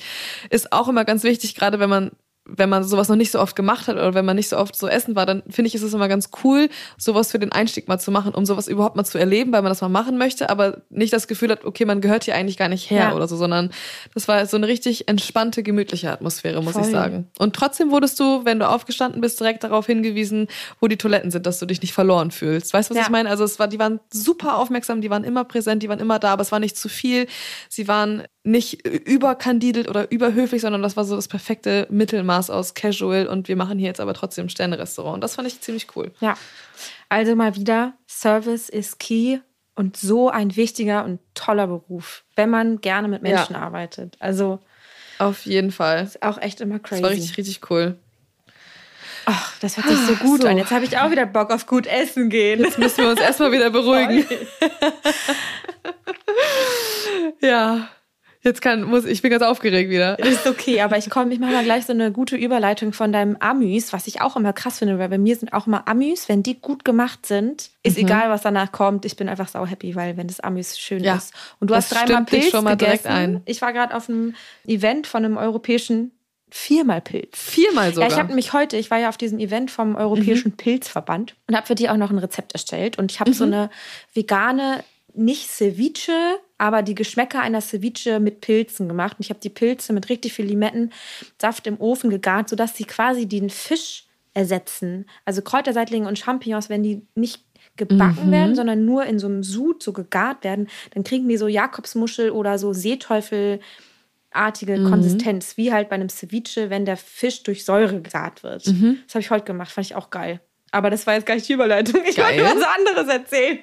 ist auch immer ganz wichtig, gerade wenn man wenn man sowas noch nicht so oft gemacht hat oder wenn man nicht so oft so essen war, dann finde ich, ist es immer ganz cool, sowas für den Einstieg mal zu machen, um sowas überhaupt mal zu erleben, weil man das mal machen möchte, aber nicht das Gefühl hat, okay, man gehört hier eigentlich gar nicht her Ja. oder so, sondern das war so eine richtig entspannte, gemütliche Atmosphäre, muss Voll. ich sagen. Und trotzdem wurdest du, wenn du aufgestanden bist, direkt darauf hingewiesen, wo die Toiletten sind, dass du dich nicht verloren fühlst. Weißt du, was Ja. ich meine? Also es war, die waren super aufmerksam, die waren immer präsent, die waren immer da, aber es war nicht zu viel. Sie waren nicht überkandidelt oder überhöflich, sondern das war so das perfekte Mittelmaß aus Casual und wir machen hier jetzt aber trotzdem ein Sterne-Restaurant. Und das fand ich ziemlich cool. ja. Also mal wieder, Service ist key und so ein wichtiger und toller Beruf, wenn man gerne mit Ja. Menschen arbeitet. Also Auf jeden Fall. ist auch echt immer crazy. Das war richtig, richtig cool. Ach, das hört sich so gut So. an. Jetzt habe ich auch wieder Bock auf gut essen gehen. Jetzt müssen wir uns erstmal wieder beruhigen. ja. Jetzt kann, muss, ich bin ganz aufgeregt wieder. Ist okay, aber ich komme, ich mache mal gleich so eine gute Überleitung von deinem Amüs, was ich auch immer krass finde, weil bei mir sind auch immer Amüs, wenn die gut gemacht sind, ist Mhm. egal, was danach kommt. Ich bin einfach sau happy, weil wenn das Amüs schön Ja, ist. Und du hast dreimal Pilz schon mal direkt gegessen. ein. Ich war gerade auf einem Event von einem europäischen viermal Pilz. Viermal sogar. Ja, ich habe nämlich heute, ich war ja auf diesem Event vom Europäischen Pilzverband und habe für die auch noch ein Rezept erstellt. Und ich habe so eine vegane, nicht Ceviche, aber die Geschmäcker einer Ceviche mit Pilzen gemacht. Und ich habe die Pilze mit richtig viel Limettensaft im Ofen gegart, sodass sie quasi den Fisch ersetzen. Also Kräuterseitlinge und Champignons, wenn die nicht gebacken werden, sondern nur in so einem Sud so gegart werden, dann kriegen die so Jakobsmuschel oder so Seeteufel artige Mhm. Konsistenz, wie halt bei einem Ceviche, wenn der Fisch durch Säure gegart wird. Mhm. Das habe ich heute gemacht, fand ich auch geil. Aber das war jetzt gar nicht die Überleitung. Ich Geil. wollte was anderes erzählen.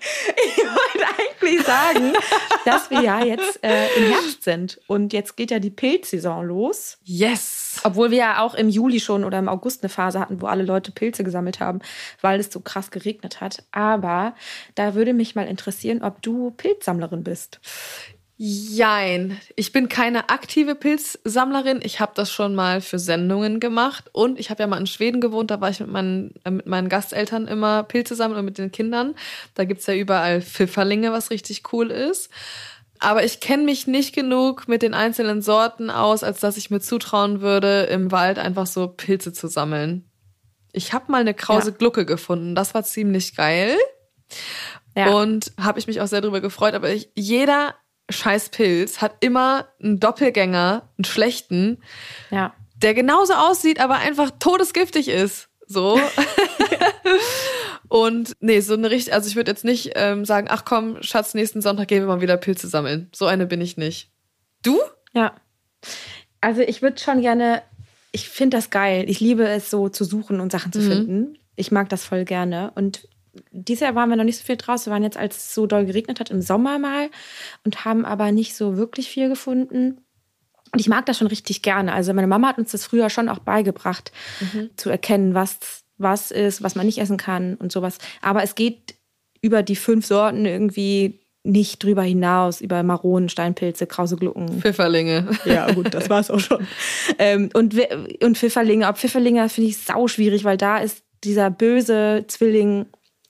Ich wollte eigentlich sagen, dass wir ja jetzt äh, im Herbst sind. Und jetzt geht ja die Pilzsaison los. yes. Obwohl wir ja auch im Juli schon oder im August eine Phase hatten, wo alle Leute Pilze gesammelt haben, weil es so krass geregnet hat. Aber da würde mich mal interessieren, ob du Pilzsammlerin bist. Jein. Ich bin keine aktive Pilzsammlerin. Ich habe das schon mal für Sendungen gemacht. Und ich habe ja mal in Schweden gewohnt. Da war ich mit meinen, äh, mit meinen Gasteltern immer Pilze sammeln und mit den Kindern. Da gibt's ja überall Pfifferlinge, was richtig cool ist. Aber ich kenne mich nicht genug mit den einzelnen Sorten aus, als dass ich mir zutrauen würde, im Wald einfach so Pilze zu sammeln. Ich habe mal eine krause ja. Glucke gefunden. Das war ziemlich geil. Ja. Und habe ich mich auch sehr darüber gefreut. Aber ich, jeder scheiß Pilz hat immer einen Doppelgänger, einen schlechten, ja. der genauso aussieht, aber einfach todesgiftig ist. So. Und nee, so eine richtig, also ich würde jetzt nicht ähm, sagen, ach komm, Schatz, nächsten Sonntag gehen wir mal wieder Pilze sammeln. So eine bin ich nicht. Du? Ja. Also ich würde schon gerne, ich finde das geil. Ich liebe es so zu suchen und Sachen zu mhm. finden. Ich mag das voll gerne. Und dieses Jahr waren wir noch nicht so viel draußen. Wir waren jetzt, als es so doll geregnet hat, im Sommer mal und haben aber nicht so wirklich viel gefunden. Und ich mag das schon richtig gerne. Also meine Mama hat uns das früher schon auch beigebracht, mhm. zu erkennen, was was ist, was man nicht essen kann und sowas. Aber es geht über die fünf Sorten irgendwie nicht drüber hinaus, über Maronen, Steinpilze, krause Glucken. Pfifferlinge. Ja, gut, das war es auch schon. ähm, und, und Pfifferlinge, ob Pfifferlinge finde ich sau schwierig, weil da ist dieser böse Zwilling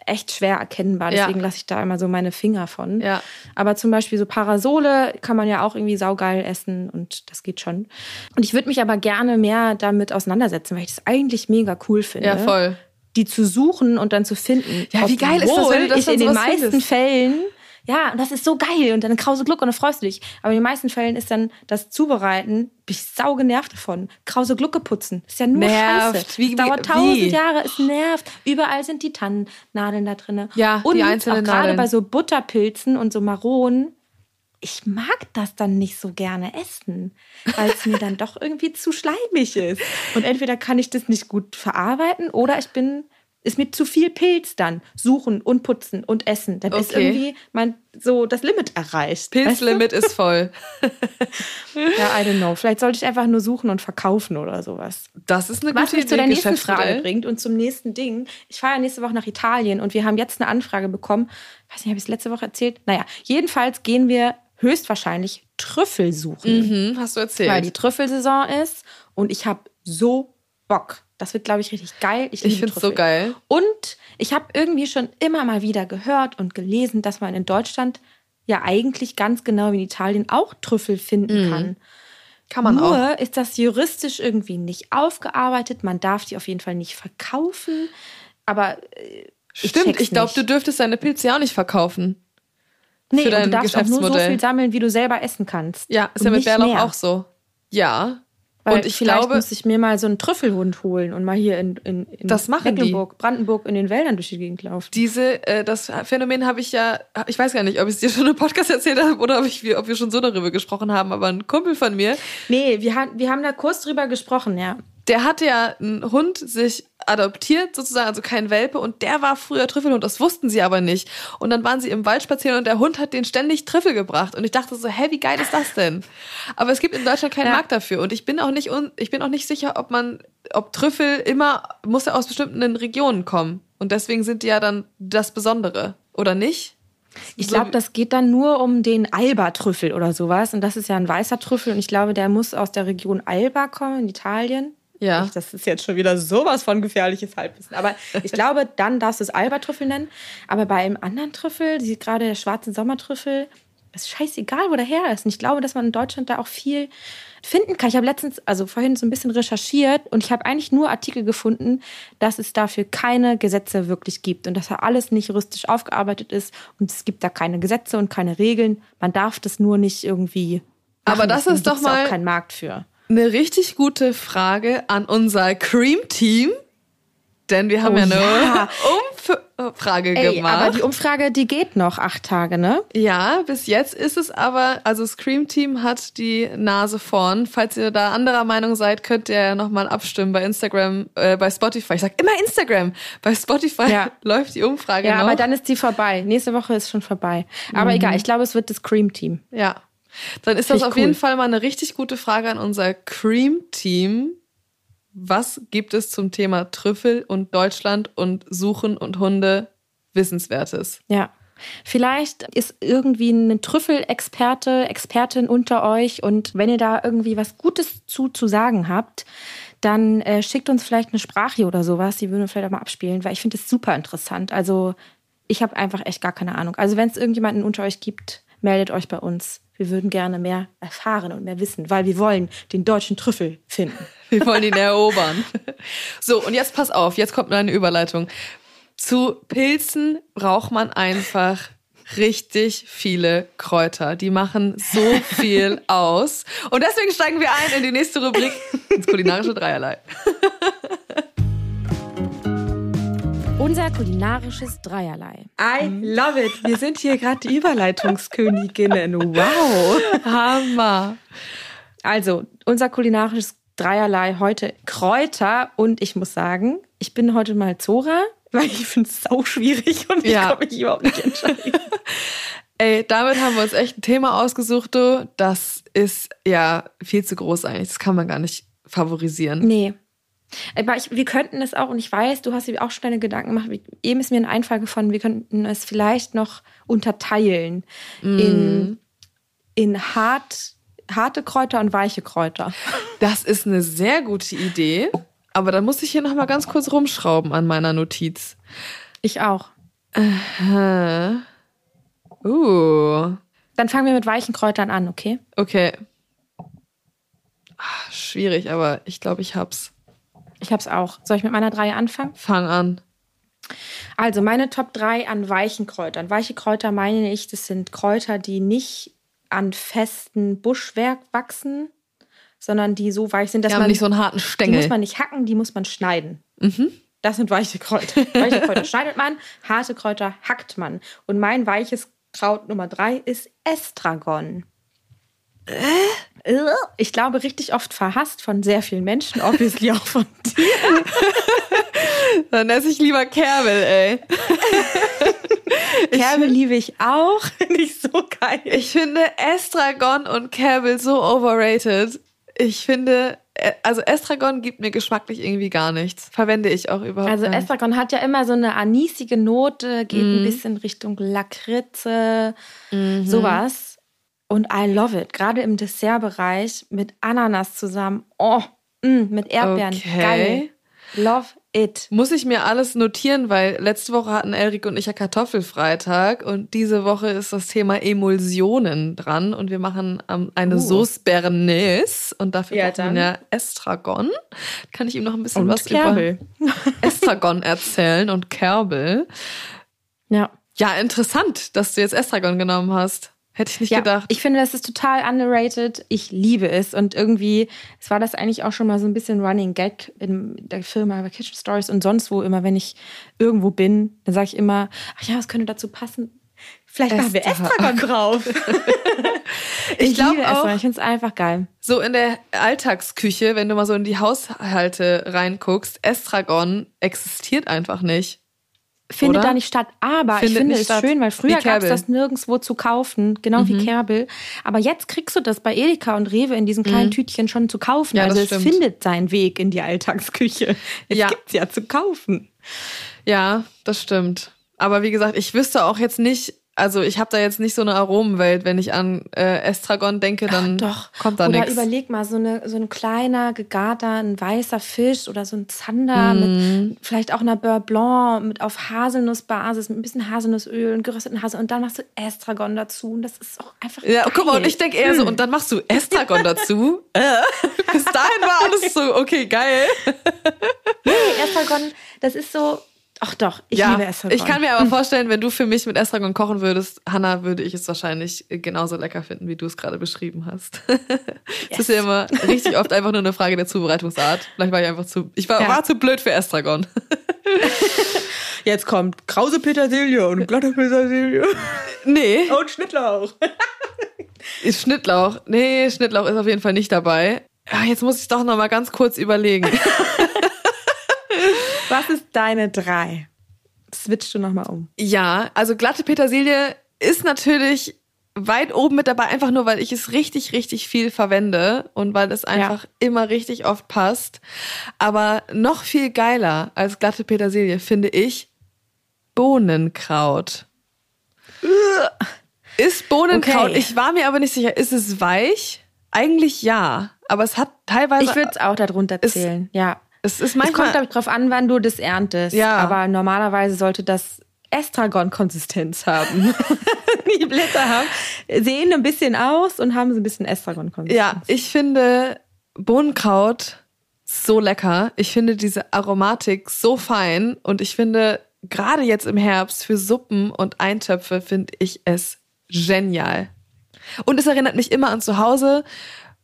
echt schwer erkennbar. Deswegen ja. lasse ich da immer so meine Finger von. Ja. Aber zum Beispiel so Parasole kann man ja auch irgendwie saugeil essen und das geht schon. Und ich würde mich aber gerne mehr damit auseinandersetzen, weil ich das eigentlich mega cool finde. Ja, voll. Die zu suchen und dann zu finden. Ja, wie geil ist das, wenn du das ich in den meisten findest? Fällen ja, und das ist so geil und dann krause Gluck und dann freust du dich. Aber in den meisten Fällen ist dann das Zubereiten, bin ich sau genervt davon. Krause Glucke putzen, ist ja nur nervt. Scheiße. Wie, das dauert tausend Jahre, es nervt. Überall sind die Tannennadeln da drin. Ja, und die einzelnen auch gerade bei so Butterpilzen und so Maronen, ich mag das dann nicht so gerne essen, weil es mir dann doch irgendwie zu schleimig ist. Und entweder kann ich das nicht gut verarbeiten oder ich bin ist mir zu viel Pilz dann. Suchen und putzen und essen. Dann okay. ist irgendwie mein, so das Limit erreicht. Pilzlimit weißt du? ist voll. ja, I don't know. Vielleicht sollte ich einfach nur suchen und verkaufen oder sowas. Das ist eine gute Was mich Idee, zu der nächsten Frage bringt und zum nächsten Ding. Ich fahre ja nächste Woche nach Italien und wir haben jetzt eine Anfrage bekommen. Ich weiß nicht, habe ich es letzte Woche erzählt? Naja, jedenfalls gehen wir höchstwahrscheinlich Trüffel suchen. Mhm, hast du erzählt. Weil die Trüffelsaison ist und ich habe so Bock. Das wird, glaube ich, richtig geil. Ich, ich finde es so geil. Und ich habe irgendwie schon immer mal wieder gehört und gelesen, dass man in Deutschland ja eigentlich ganz genau wie in Italien auch Trüffel finden mhm. kann. Kann man Nur auch. ist das juristisch irgendwie nicht aufgearbeitet. Man darf die auf jeden Fall nicht verkaufen. Aber äh, Stimmt, ich, ich glaube, du dürftest deine Pilze ja auch nicht verkaufen. Nee, für dein und du darfst auch nur so viel sammeln, wie du selber essen kannst. Ja, ist ja mit Bärlauch auch so. Ja, weil und ich vielleicht glaube, muss ich mir mal so einen Trüffelhund holen und mal hier in, in, in Mecklenburg, die. Brandenburg in den Wäldern durch die Gegend laufen. Diese, äh, das Phänomen habe ich ja, ich weiß gar nicht, ob ich es dir schon im Podcast erzählt habe oder ob, ich, ob wir schon so darüber gesprochen haben, aber ein Kumpel von mir. Nee, wir, haben wir haben da kurz drüber gesprochen, ja der hatte ja einen Hund sich adoptiert sozusagen, also kein Welpe und der war früher Trüffelhund, das wussten sie aber nicht. Und dann waren sie im Wald spazieren und der Hund hat den ständig Trüffel gebracht und ich dachte so, hä, wie geil ist das denn? Aber es gibt in Deutschland keinen ja. Markt dafür und ich bin auch nicht ich bin auch nicht sicher, ob man ob Trüffel immer muss er aus bestimmten Regionen kommen und deswegen sind die ja dann das Besondere, oder nicht? Ich glaube, das geht dann nur um den Alba-Trüffel oder sowas. Und das ist ja ein weißer Trüffel. Und ich glaube, der muss aus der Region Alba kommen, in Italien. Ja. Ich, das ist jetzt schon wieder sowas von gefährliches Halbwissen. Aber ich glaube, dann darfst du es Alba-Trüffel nennen. Aber bei einem anderen Trüffel, gerade der schwarze Sommertrüffel, ist scheißegal, wo der her ist. Und ich glaube, dass man in Deutschland da auch viel finden kann. Ich habe letztens, also vorhin so ein bisschen recherchiert und ich habe eigentlich nur Artikel gefunden, dass es dafür keine Gesetze wirklich gibt und dass da alles nicht juristisch aufgearbeitet ist und es gibt da keine Gesetze und keine Regeln. Man darf das nur nicht irgendwie. Machen. Aber das ist doch mal kein Markt für eine richtig gute Frage an unser Cream-Team. Denn wir haben oh, ja eine ja. Umfrage Ey, gemacht. Aber die Umfrage, die geht noch acht Tage, ne? Ja, bis jetzt ist es aber, also Scream Team hat die Nase vorn. Falls ihr da anderer Meinung seid, könnt ihr ja nochmal abstimmen bei Instagram, äh, bei Spotify. Ich sag immer Instagram. Bei Spotify ja. läuft die Umfrage ja, noch. Ja, aber dann ist die vorbei. Nächste Woche ist schon vorbei. Aber mhm. egal, ich glaube, es wird das Scream Team. Ja. Dann ist das auf cool. jeden Fall mal eine richtig gute Frage an unser Cream-Team. Was gibt es zum Thema Trüffel und Deutschland und Suchen und Hunde Wissenswertes? Ja. Vielleicht ist irgendwie ein Trüffelexperte, Expertin unter euch und wenn ihr da irgendwie was Gutes zu, zu sagen habt, dann äh, schickt uns vielleicht eine Sprache oder sowas, die würden wir vielleicht auch mal abspielen, weil ich finde es super interessant. Also ich habe einfach echt gar keine Ahnung. Also wenn es irgendjemanden unter euch gibt, meldet euch bei uns. Wir würden gerne mehr erfahren und mehr wissen, weil wir wollen den deutschen Trüffel finden. Wir wollen ihn erobern. So, und jetzt pass auf, jetzt kommt eine Überleitung. Zu Pilzen braucht man einfach richtig viele Kräuter. Die machen so viel aus. Und deswegen steigen wir ein in die nächste Rubrik, ins kulinarische Dreierlei. Unser kulinarisches Dreierlei. I love it. Wir sind hier gerade die Überleitungsköniginnen. Wow. Hammer. Also, unser kulinarisches Dreierlei heute Kräuter. Und ich muss sagen, ich bin heute mal Zora, weil ich finde es sau schwierig und ich ja. kann mich überhaupt nicht entscheiden. Ey, damit haben wir uns echt ein Thema ausgesucht, du. Das ist ja viel zu groß eigentlich. Das kann man gar nicht favorisieren. Nee. Aber ich, wir könnten es auch, und ich weiß, du hast dir auch schon deine Gedanken gemacht, eben ist mir ein Einfall gefunden, wir könnten es vielleicht noch unterteilen mm. in, in hart, harte Kräuter und weiche Kräuter. Das ist eine sehr gute Idee. Aber dann muss ich hier noch mal ganz kurz rumschrauben an meiner Notiz. Ich auch. Uh. uh. Dann fangen wir mit weichen Kräutern an, okay? Okay. Ach, schwierig, aber ich glaube, ich hab's. Ich hab's auch. Soll ich mit meiner drei anfangen? Fang an. Also meine Top 3 an weichen Kräutern. Weiche Kräuter meine ich, das sind Kräuter, die nicht an festen Buschwerk wachsen, sondern die so weich sind, dass die man nicht so einen harten Stängel. Die muss man nicht hacken, die muss man schneiden. Mhm. Das sind weiche Kräuter. Weiche Kräuter schneidet man, harte Kräuter hackt man. Und mein weiches Kraut Nummer drei ist Estragon. Äh? Ich glaube, richtig oft verhasst von sehr vielen Menschen, obviously auch von dir. Dann esse ich lieber Kerbel, ey. Kerbel liebe ich auch. Nicht so geil. Ich finde Estragon und Kerbel so overrated ich finde, äh, also Estragon gibt mir geschmacklich irgendwie gar nichts. Verwende ich auch überhaupt also nicht. Also Estragon hat ja immer so eine anisige Note, geht mm. ein bisschen Richtung Lakritze, mhm. sowas. Und I love it. Gerade im Dessertbereich mit Ananas zusammen. Oh, mm, mit Erdbeeren. Okay. Geil. Love it. Muss ich mir alles notieren, weil letzte Woche hatten Erik und ich ja Kartoffelfreitag und diese Woche ist das Thema Emulsionen dran und wir machen ähm, eine uh. Sauce Bernays und dafür ja, brauchen wir ja Estragon. Kann ich ihm noch ein bisschen und was Kerbel. über Estragon erzählen und Kerbel. Ja. Ja, interessant, dass du jetzt Estragon genommen hast. Hätte ich nicht ja, gedacht. Ich finde, das ist total underrated. Ich liebe es. Und irgendwie, es war das eigentlich auch schon mal so ein bisschen Running Gag in der Firma bei Kitchen Stories und sonst wo immer, wenn ich irgendwo bin, dann sage ich immer, ach ja, was könnte dazu passen? Vielleicht machen wir Estragon drauf. ich, ich glaube auch. Ich finde es einfach geil. So in der Alltagsküche, wenn du mal so in die Haushalte reinguckst, Estragon existiert einfach nicht findet Oder? da nicht statt. Aber findet ich finde es statt. schön, weil früher gab es das nirgendwo zu kaufen, genau mhm. wie Kerbel. Aber jetzt kriegst du das bei Edeka und Rewe in diesen kleinen mhm. Tütchen schon zu kaufen. Ja, also es stimmt. findet seinen Weg in die Alltagsküche. Es ja. gibt's ja zu kaufen. Ja, das stimmt. Aber wie gesagt, ich wüsste auch jetzt nicht, also ich habe da jetzt nicht so eine Aromenwelt. Wenn ich an äh, Estragon denke, dann Ach, kommt da nichts. Oder überleg mal, so, eine, so ein kleiner, gegarter, ein weißer Fisch oder so ein Zander mm. mit vielleicht auch einer Beurre Blanc mit auf Haselnussbasis, mit ein bisschen Haselnussöl und gerösteten Haseln und dann machst du Estragon dazu und das ist auch einfach Ja, geil. guck mal, und ich denke eher so, und dann machst du Estragon dazu. Äh. Bis dahin war alles so, okay, geil. nee, Estragon, das ist so, Ach doch, ich ja, liebe Estragon. Ich kann mir aber vorstellen, wenn du für mich mit Estragon kochen würdest, Hanna, würde ich es wahrscheinlich genauso lecker finden, wie du es gerade beschrieben hast. Es yes. ist ja immer richtig oft einfach nur eine Frage der Zubereitungsart. Vielleicht war ich einfach zu, ich war, ja. war zu blöd für Estragon. Jetzt kommt krause Petersilie und glatte Petersilie. Nee. Und Schnittlauch. Ist Schnittlauch? Nee, Schnittlauch ist auf jeden Fall nicht dabei. Ja, jetzt muss ich doch noch mal ganz kurz überlegen. Was ist deine drei? Switchst du nochmal um. Ja, also glatte Petersilie ist natürlich weit oben mit dabei, einfach nur, weil ich es richtig, richtig viel verwende und weil es einfach ja. immer richtig oft passt. Aber noch viel geiler als glatte Petersilie finde ich Bohnenkraut. Ist Bohnenkraut, Okay. ich war mir aber nicht sicher, ist es weich? Eigentlich ja, aber es hat teilweise. Ich würde es auch darunter zählen, ja. Es ist Es kommt, glaube ich, drauf an, wann du das erntest. Ja. Aber normalerweise sollte das Estragon-Konsistenz haben. Die Blätter haben, sehen ein bisschen aus und haben so ein bisschen Estragon-Konsistenz. Ja, ich finde Bohnenkraut so lecker. Ich finde diese Aromatik so fein und ich finde gerade jetzt im Herbst für Suppen und Eintöpfe finde ich es genial. Und es erinnert mich immer an zu Hause,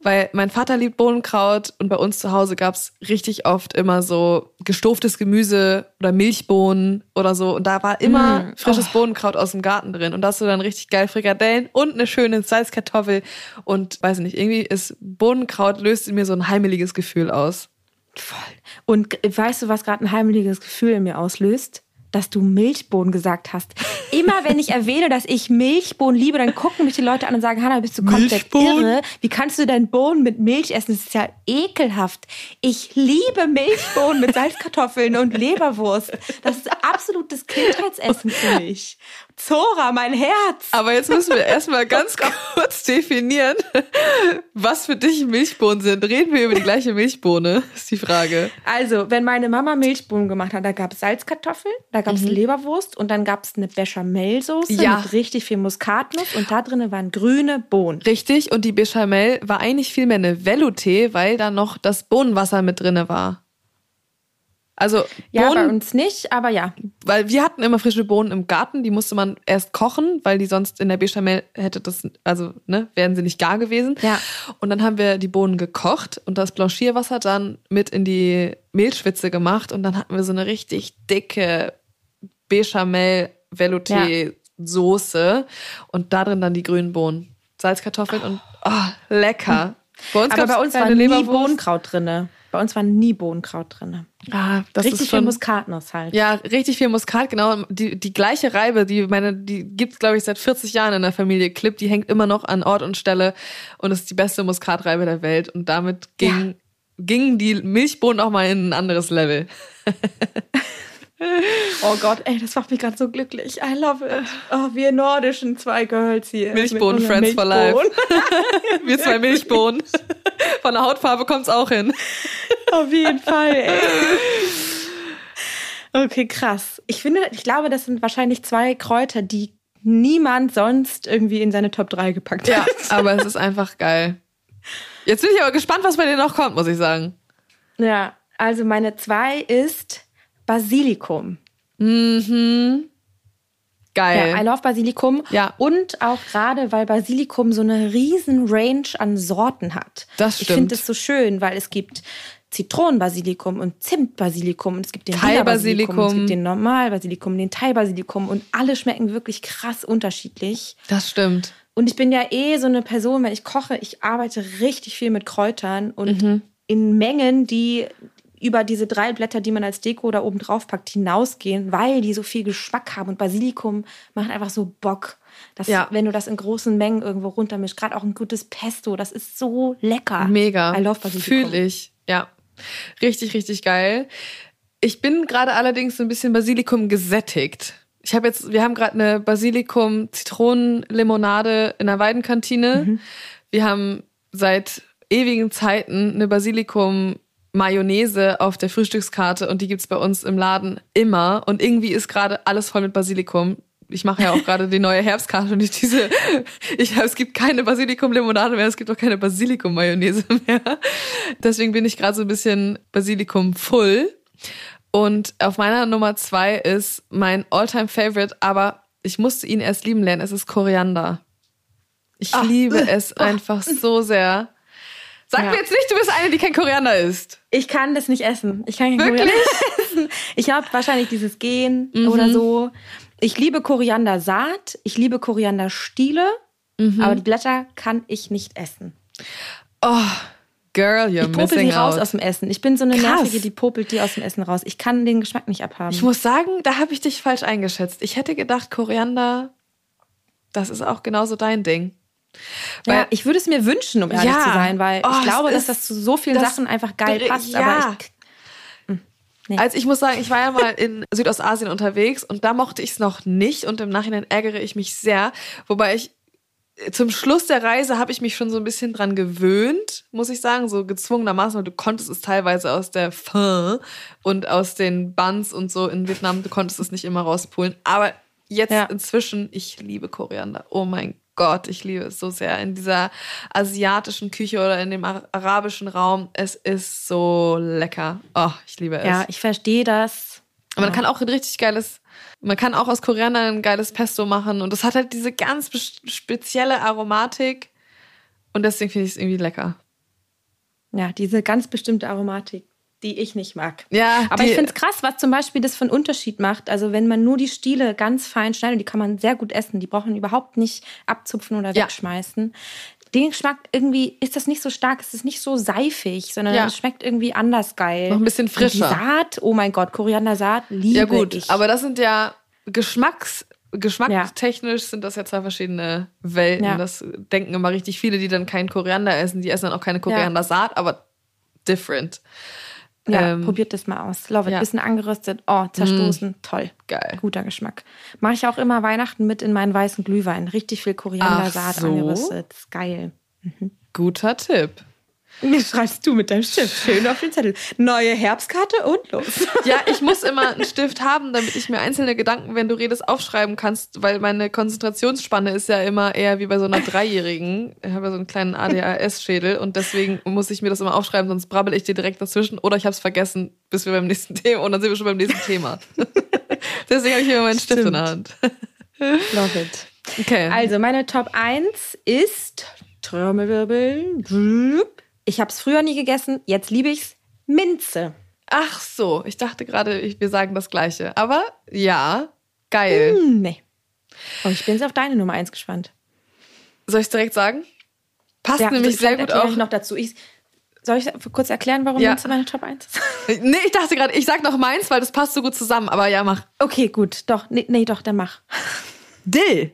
weil mein Vater liebt Bohnenkraut und bei uns zu Hause gab's richtig oft immer so gestoftes Gemüse oder Milchbohnen oder so. Und da war immer Mm, frisches Bohnenkraut aus dem Garten drin. Und da hast du dann richtig geil Frikadellen und eine schöne Salzkartoffel. Und weiß nicht, irgendwie ist Bohnenkraut löst in mir so ein heimeliges Gefühl aus. Voll. Und weißt du, was gerade ein heimeliges Gefühl in mir auslöst? Dass du Milchbohnen gesagt hast. Immer wenn ich erwähne, dass ich Milchbohnen liebe, dann gucken mich die Leute an und sagen, Hanna, bist du komplett irre? Wie kannst du denn Bohnen mit Milch essen? Das ist ja ekelhaft. Ich liebe Milchbohnen mit Salzkartoffeln und Leberwurst. Das ist absolutes Kindheitsessen für mich. Zora, mein Herz. Aber jetzt müssen wir erstmal ganz kurz definieren, was für dich Milchbohnen sind. Reden wir über die gleiche Milchbohne, ist die Frage. Also, wenn meine Mama Milchbohnen gemacht hat, da gab es Salzkartoffeln, da gab es Leberwurst und dann gab es eine Bechamelsoße Ja. mit richtig viel Muskatnuss und da drinnen waren grüne Bohnen. Richtig, und die Bechamel war eigentlich viel mehr eine Velouté, weil da noch das Bohnenwasser mit drinne war. Also Ja, bei Bohnen, uns nicht, aber ja. weil wir hatten immer frische Bohnen im Garten, die musste man erst kochen, weil die sonst in der Bechamel hätte das, also ne, wären sie nicht gar gewesen. Ja. Und dann haben wir die Bohnen gekocht und das Blanchierwasser dann mit in die Mehlschwitze gemacht und dann hatten wir so eine richtig dicke Bechamel Velouté Soße und da drin dann die grünen Bohnen, Salzkartoffeln und oh, lecker. Bei uns Aber bei uns war nie Leberwurst. Bohnenkraut drinne. Bei uns war nie Bohnenkraut drinne. Ah, das richtig ist viel schon Muskatnuss halt. Ja, richtig viel Muskat, genau. Die, die gleiche Reibe, die meine, die gibt's glaube ich seit 40 Jahren in der Familie Clip, die hängt immer noch an Ort und Stelle und ist die beste Muskatreibe der Welt und damit ging, gingen die Milchbohnen auch mal in ein anderes Level. Oh Gott, ey, das macht mich gerade so glücklich. I love it. Oh, wir nordischen zwei Girls hier. Milchbohnen, Friends for life. Milchbohnen. Wir zwei Milchbohnen. Von der Hautfarbe kommt's auch hin. Auf jeden Fall, ey. Okay, krass. Ich finde, ich glaube, das sind wahrscheinlich zwei Kräuter, die niemand sonst irgendwie in seine Top 3 gepackt Ja, hat. aber es ist einfach geil. Jetzt bin ich aber gespannt, was bei dir noch kommt, muss ich sagen. Ja, also meine zwei ist Basilikum. Mhm. Geil. Ja, I love Basilikum. Ja. Und auch gerade, weil Basilikum so eine riesen Range an Sorten hat. Das Ich stimmt. finde es so schön, weil es gibt Zitronenbasilikum und Zimtbasilikum und es gibt den Thai-Basilikum. Es gibt den Normalbasilikum, den Thai-Basilikum und alle schmecken wirklich krass unterschiedlich. das stimmt. Und ich bin ja eh so eine Person, wenn ich koche, ich arbeite richtig viel mit Kräutern und Mhm. in Mengen, die über diese drei Blätter, die man als Deko da oben drauf packt, hinausgehen, weil die so viel Geschmack haben. Und Basilikum macht einfach so Bock. Dass, Ja. Wenn du das in großen Mengen irgendwo runtermischst, gerade auch ein gutes Pesto, das ist so lecker. Mega. I love Basilikum. Fühl ich. Ja. Richtig, richtig geil. Ich bin gerade allerdings so ein bisschen Basilikum gesättigt. Ich habe jetzt, wir haben gerade eine Basilikum-Zitronenlimonade in der Weidenkantine. Mhm. Wir haben seit ewigen Zeiten eine Basilikum-Mayonnaise auf der Frühstückskarte und die gibt's bei uns im Laden immer. Und irgendwie ist gerade alles voll mit Basilikum. Ich mache ja auch gerade die neue Herbstkarte und ich diese, ich es gibt keine Basilikum-Limonade mehr, es gibt auch keine Basilikum-Mayonnaise mehr. Deswegen bin ich gerade so ein bisschen Basilikum-full. Und auf meiner Nummer zwei ist mein Alltime favorite aber ich musste ihn erst lieben lernen. Es ist Koriander. Ich Ah, liebe es einfach so sehr. Sag Ja. mir jetzt nicht, du bist eine, die kein Koriander isst. Ich kann das nicht essen. Ich kann kein Wirklich? Koriander essen. Ich habe wahrscheinlich dieses Gen Mhm. oder so. Ich liebe Koriandersaat, ich liebe Korianderstiele, Mhm. aber die Blätter kann ich nicht essen. Oh, girl, you're Ich popel die raus out. aus dem Essen. Ich bin so eine Krass. Nervige, die popelt die aus dem Essen raus. Ich kann den Geschmack nicht abhaben. Ich muss sagen, da habe ich dich falsch eingeschätzt. Ich hätte gedacht, Koriander, das ist auch genauso dein Ding. Ja, Weil- ich würde es mir wünschen, um ehrlich Ja. zu sein, weil Oh, ich glaube, dass das zu so vielen Sachen einfach geil passt. ja. Aber ich, Nee. Also ich muss sagen, ich war ja mal in Südostasien unterwegs und da mochte ich es noch nicht und im Nachhinein ärgere ich mich sehr. Wobei ich zum Schluss der Reise habe ich mich schon so ein bisschen dran gewöhnt, muss ich sagen, so gezwungenermaßen, weil du konntest es teilweise aus der Pho und aus den Buns und so in Vietnam, du konntest es nicht immer rauspulen. Aber jetzt ja. inzwischen, ich liebe Koriander. Oh mein Gott, ich liebe es so sehr. In dieser asiatischen Küche oder in dem arabischen Raum. Es ist so lecker. Oh, ich liebe es. Ja, ich verstehe das. Man kann auch ein richtig geiles, man kann auch aus Koriander ein geiles Pesto machen. Und das hat halt diese ganz spezielle Aromatik. Und deswegen finde ich es irgendwie lecker. Ja, diese ganz bestimmte Aromatik die ich nicht mag. Ja, aber ich finde es krass, was zum Beispiel das für einen Unterschied macht. Also wenn man nur die Stiele ganz fein schneidet, die kann man sehr gut essen. Die braucht man überhaupt nicht abzupfen oder wegschmeißen. Ja. Den Geschmack irgendwie ist das nicht so stark, es ist nicht so seifig, sondern ja. es schmeckt irgendwie anders geil. Noch ein bisschen frischer. Und die Saat, oh mein Gott, Koriandersaat, liebe Ja gut, ich. aber das sind ja Geschmacks geschmackstechnisch ja. sind das ja zwei verschiedene Welten. Ja. Das denken immer richtig viele, die dann keinen Koriander essen. Die essen dann auch keine Koriandersaat, aber different. Ja, ähm, probiert das mal aus. Love it. Ja. Bisschen angeröstet. Oh, zerstoßen. Mm, Toll. Geil. Guter Geschmack. Mache ich auch immer Weihnachten mit in meinen weißen Glühwein. Richtig viel Koriandersaat so. angeröstet. Geil. Mhm. Guter Tipp. Wie schreibst du mit deinem Stift? Schön auf den Zettel. Neue Herbstkarte und los. Ja, ich muss immer einen Stift haben, damit ich mir einzelne Gedanken, wenn du redest, aufschreiben kannst, weil meine Konzentrationsspanne ist ja immer eher wie bei so einer Dreijährigen. Ich habe ja so einen kleinen ADHS-Schädel und deswegen muss ich mir das immer aufschreiben, sonst brabbel ich dir direkt dazwischen oder ich habe es vergessen, bis wir beim nächsten Thema und dann sind wir schon beim nächsten Thema. deswegen habe ich immer meinen Stift Stimmt. in der Hand. Love it. Okay. Also meine Top 1 ist Trommelwirbel ich habe es früher nie gegessen, jetzt liebe ich's. Minze. Ach so, ich dachte gerade, wir sagen das Gleiche. Aber ja, geil. Mm, nee. Oh, ich bin jetzt auf deine Nummer 1 gespannt. Soll ich direkt sagen? Passt ja, nämlich sehr gut auch. Ich noch dazu. Ich, soll ich kurz erklären, warum ja. Minze meine Top 1 ist? nee, ich dachte gerade, ich sag noch meins, weil das passt so gut zusammen. Aber ja, mach. Okay, gut. Doch, nee, nee doch, dann mach. Dill.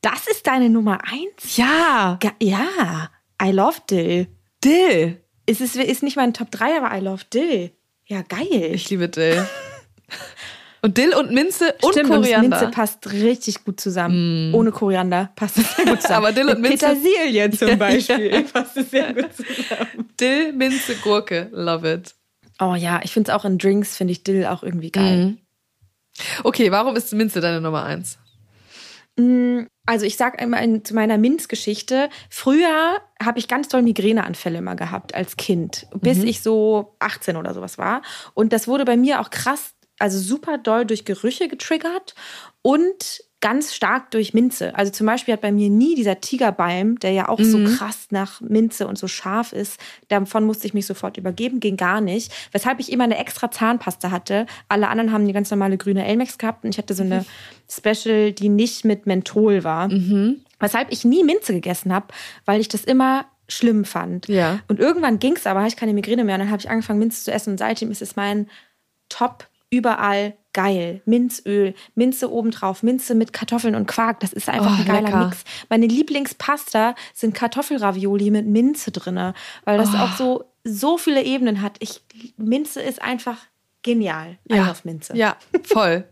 Das ist deine Nummer 1? Ja. Ga ja. I love Dill. Dill. Es ist, ist nicht mein Top 3, aber I love Dill. Ja, geil. Ich liebe Dill. Und Dill und Minze und Stimmt, Koriander. Und Minze passt richtig gut zusammen. Mm. Ohne Koriander passt es sehr gut zusammen. Aber Dill und Minze. Petersilie zum Beispiel ja. passt es sehr gut zusammen. Dill, Minze, Gurke. Love it. Oh ja, ich finde es auch in Drinks, finde ich Dill auch irgendwie geil. Mm. Okay, warum ist Minze deine Nummer eins? Mm, also ich sag einmal in, zu meiner Minzgeschichte, früher habe ich ganz doll Migräneanfälle immer gehabt als Kind, bis mhm. ich so 18 oder sowas war. Und das wurde bei mir auch krass, also super doll durch Gerüche getriggert und ganz stark durch Minze. Also zum Beispiel hat bei mir nie dieser Tigerbalm, der ja auch mhm. so krass nach Minze und so scharf ist, davon musste ich mich sofort übergeben, ging gar nicht. Weshalb ich immer eine extra Zahnpasta hatte. Alle anderen haben die ganz normale grüne Elmex gehabt und ich hatte so eine Special, die nicht mit Menthol war. Mhm. Weshalb ich nie Minze gegessen habe, weil ich das immer schlimm fand. Ja. Und irgendwann ging es aber, hatte ich keine Migräne mehr und dann habe ich angefangen, Minze zu essen und seitdem ist es mein Top überall geil. Minzöl, Minze obendrauf, Minze mit Kartoffeln und Quark. Das ist einfach oh, ein geiler lecker. Mix. Meine Lieblingspasta sind Kartoffelravioli mit Minze drinne, weil das oh. auch so so viele Ebenen hat. Ich Minze ist einfach genial. Ja. Auf Minze. Ja, voll.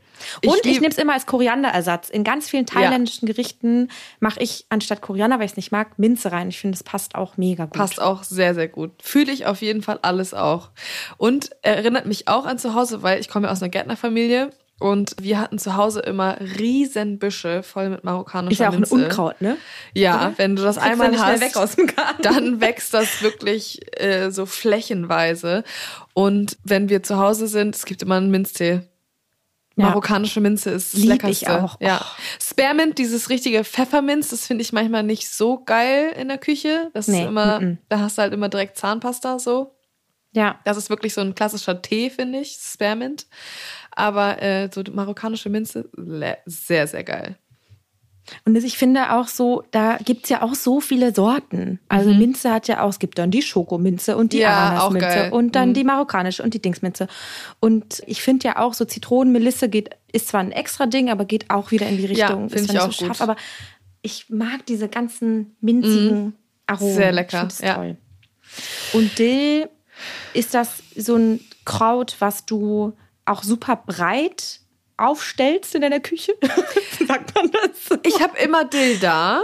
Und ich, ich nehme es immer als Korianderersatz. In ganz vielen thailändischen ja. Gerichten mache ich anstatt Koriander, weil ich es nicht mag, Minze rein. Ich finde, es passt auch mega gut. Passt auch sehr, sehr gut. Fühle ich auf jeden Fall alles auch. Und erinnert mich auch an zu Hause, weil ich komme ja aus einer Gärtnerfamilie. Und wir hatten zu Hause immer riesen Büsche voll mit marokkanischer Ist ja auch Minze. ein Unkraut, ne? Ja, Oder? wenn du das Kriegst einmal hast, dann wächst das wirklich äh, so flächenweise. Und wenn wir zu Hause sind, es gibt immer einen Minztee. Marokkanische Minze ist das Lieb leckerste. Ich auch. Ja. Oh. Spearmint, dieses richtige Pfefferminz, das finde ich manchmal nicht so geil in der Küche. Das nee, ist immer, m -m. da hast du halt immer direkt Zahnpasta so. Ja. Das ist wirklich so ein klassischer Tee, finde ich, Spearmint. Aber äh, so marokkanische Minze, sehr, sehr geil. Und ich finde auch so, da gibt es ja auch so viele Sorten. Also mhm. Minze hat ja auch, es gibt dann die Schokominze und die ja, Ananasminze und dann mhm. die marokkanische und die Dingsminze. Und ich finde ja auch so Zitronenmelisse geht, ist zwar ein extra Ding, aber geht auch wieder in die Richtung. Ja, finde ich auch so scharf, aber ich mag diese ganzen minzigen mhm. Aromen. Sehr lecker. ja. toll. Und Dill ist das so ein Kraut, was du auch super breit aufstellst in deiner Küche? Sagt man das so? Ich habe immer Dill da.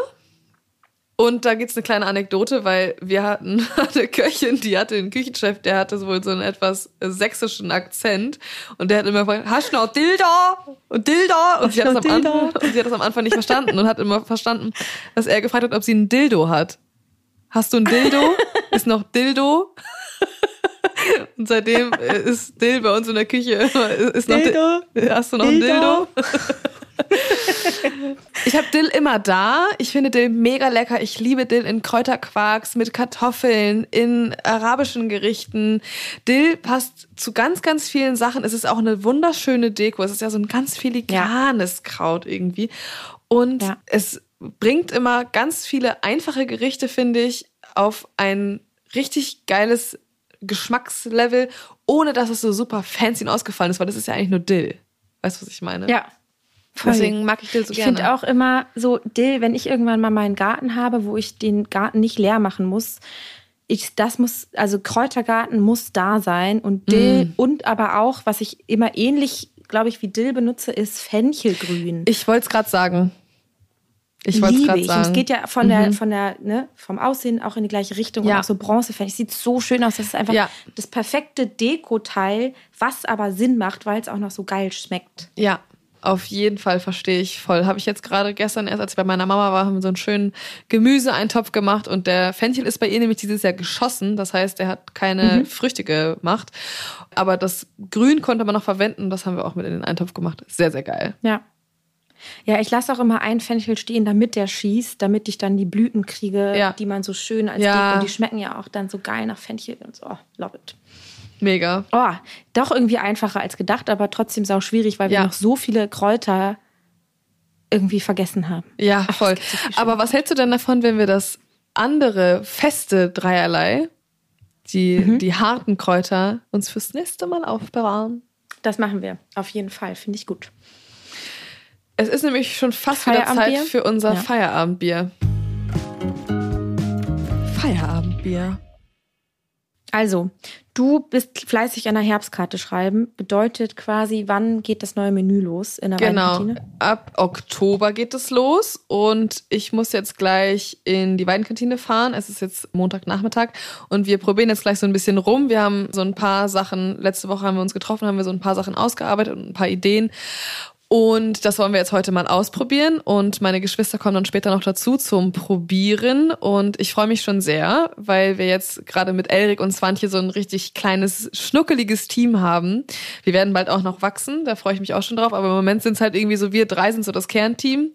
Und da gibt's eine kleine Anekdote, weil wir hatten eine Köchin, die hatte einen Küchenchef, der hatte wohl so einen etwas sächsischen Akzent. Und der hat immer gefragt, hast du noch Dilda? Und Dilda? Und sie, hat das am Anfang, und sie hat das am Anfang nicht verstanden und hat immer verstanden, dass er gefragt hat, ob sie einen Dildo hat. Hast du ein Dildo? Ist noch Dildo? Und seitdem ist Dill bei uns in der Küche. Ist noch Dildo? Hast du noch Dildo? ein Dildo? Ich habe Dill immer da. Ich finde Dill mega lecker. Ich liebe Dill in Kräuterquarks mit Kartoffeln, in arabischen Gerichten. Dill passt zu ganz, ganz vielen Sachen. Es ist auch eine wunderschöne Deko. Es ist ja so ein ganz filigranes Kraut irgendwie. Und Ja. es bringt immer ganz viele einfache Gerichte, finde ich, auf ein richtig geiles Geschmackslevel, ohne dass es so super fancy und ausgefallen ist, weil das ist ja eigentlich nur Dill. Weißt du, was ich meine? Ja. Voll. Deswegen mag ich Dill so ich gerne. finde auch immer so Dill, wenn ich irgendwann mal meinen Garten habe, wo ich den Garten nicht leer machen muss. Ich, das muss, also Kräutergarten muss da sein und Dill Mm. und aber auch, was ich immer ähnlich, glaube ich, wie Dill benutze, ist Fenchelgrün. Ich wollte es gerade sagen. Ich liebe ich. sagen. Und es geht ja von der, von der, ne, vom Aussehen auch in die gleiche Richtung Ja. und auch so Bronzefeld. Es sieht so schön aus. Das ist einfach Ja. das perfekte Dekoteil, was aber Sinn macht, weil es auch noch so geil schmeckt. Ja, auf jeden Fall verstehe ich voll. Habe ich jetzt gerade gestern erst, als ich bei meiner Mama war, haben wir so einen schönen Gemüseeintopf gemacht und der Fenchel ist bei ihr nämlich dieses Jahr geschossen. Das heißt, er hat keine Früchte gemacht. Aber das Grün konnte man noch verwenden das haben wir auch mit in den Eintopf gemacht. Sehr, sehr geil. Ja. Ja, ich lasse auch immer einen Fenchel stehen, damit der schießt, damit ich dann die Blüten kriege, Ja. die man so schön als Ja. Deko. Und die schmecken ja auch dann so geil nach Fenchel und so. Oh, love it. Mega. Oh, doch irgendwie einfacher als gedacht, aber trotzdem sau schwierig, weil wir Ja. noch so viele Kräuter irgendwie vergessen haben. Ja, voll. gibt so Aber was hältst du denn davon, wenn wir das andere feste Dreierlei, die, Mhm. die harten Kräuter, uns fürs nächste Mal aufbewahren? Das machen wir. Auf jeden Fall. Finde ich gut. Es ist nämlich schon fast wieder Zeit für unser Ja. Feierabendbier. Feierabendbier. Also, du bist fleißig an der Herbstkarte schreiben. Bedeutet quasi, wann geht das neue Menü los in der Genau. Weinkantine? Ab Oktober geht es los und ich muss jetzt gleich in die Weinkantine fahren. Es ist jetzt Montagnachmittag und wir probieren jetzt gleich so ein bisschen rum. Wir haben so ein paar Sachen, letzte Woche haben wir uns getroffen, haben wir so ein paar Sachen ausgearbeitet und ein paar Ideen. Und das wollen wir jetzt heute mal ausprobieren. Und meine Geschwister kommen dann später noch dazu zum Probieren. Und ich freue mich schon sehr, weil wir jetzt gerade mit Elrik und Swantje so ein richtig kleines, schnuckeliges Team haben. Wir werden bald auch noch wachsen, da freue ich mich auch schon drauf. Aber im Moment sind es halt irgendwie so, wir drei sind so das Kernteam.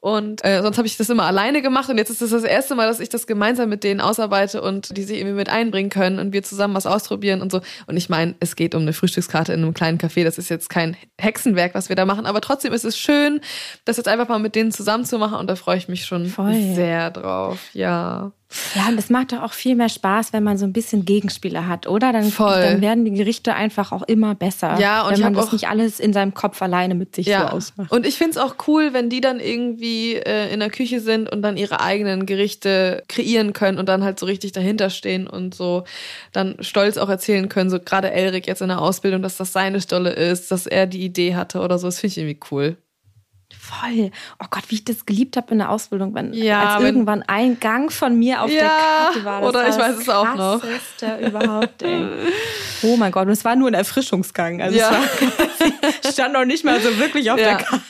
Und äh, sonst habe ich das immer alleine gemacht und jetzt ist es das, erste Mal, dass ich das gemeinsam mit denen ausarbeite und die sich irgendwie mit einbringen können und wir zusammen was ausprobieren und so. Und ich meine, es geht um eine Frühstückskarte in einem kleinen Café. Das ist jetzt kein Hexenwerk, was wir da machen, aber trotzdem ist es schön, das jetzt einfach mal mit denen zusammen zu machen und da freue ich mich schon Voll. sehr drauf. Ja. Ja, und das macht doch auch viel mehr Spaß, wenn man so ein bisschen Gegenspieler hat, oder? Dann, Voll. dann werden die Gerichte einfach auch immer besser. Ja, und wenn ich man das auch- nicht alles in seinem Kopf alleine mit sich so Ja, ausmacht. und ich find's auch cool, wenn die dann irgendwie äh, in der Küche sind und dann ihre eigenen Gerichte kreieren können und dann halt so richtig dahinter stehen und so dann stolz auch erzählen können, so gerade Elrik jetzt in der Ausbildung, dass das seine Stolle ist, dass er die Idee hatte oder so. Das finde ich irgendwie cool. Voll. Oh Gott, wie ich das geliebt habe in der Ausbildung, wenn Ja, als wenn- irgendwann ein Gang von mir auf der Ja, Karte war. Das oder war ich weiß das es auch noch. Krasseste überhaupt, ey. Oh mein Gott, und es war nur ein Erfrischungsgang. Also Ja. es stand noch nicht mal so wirklich auf der Karte.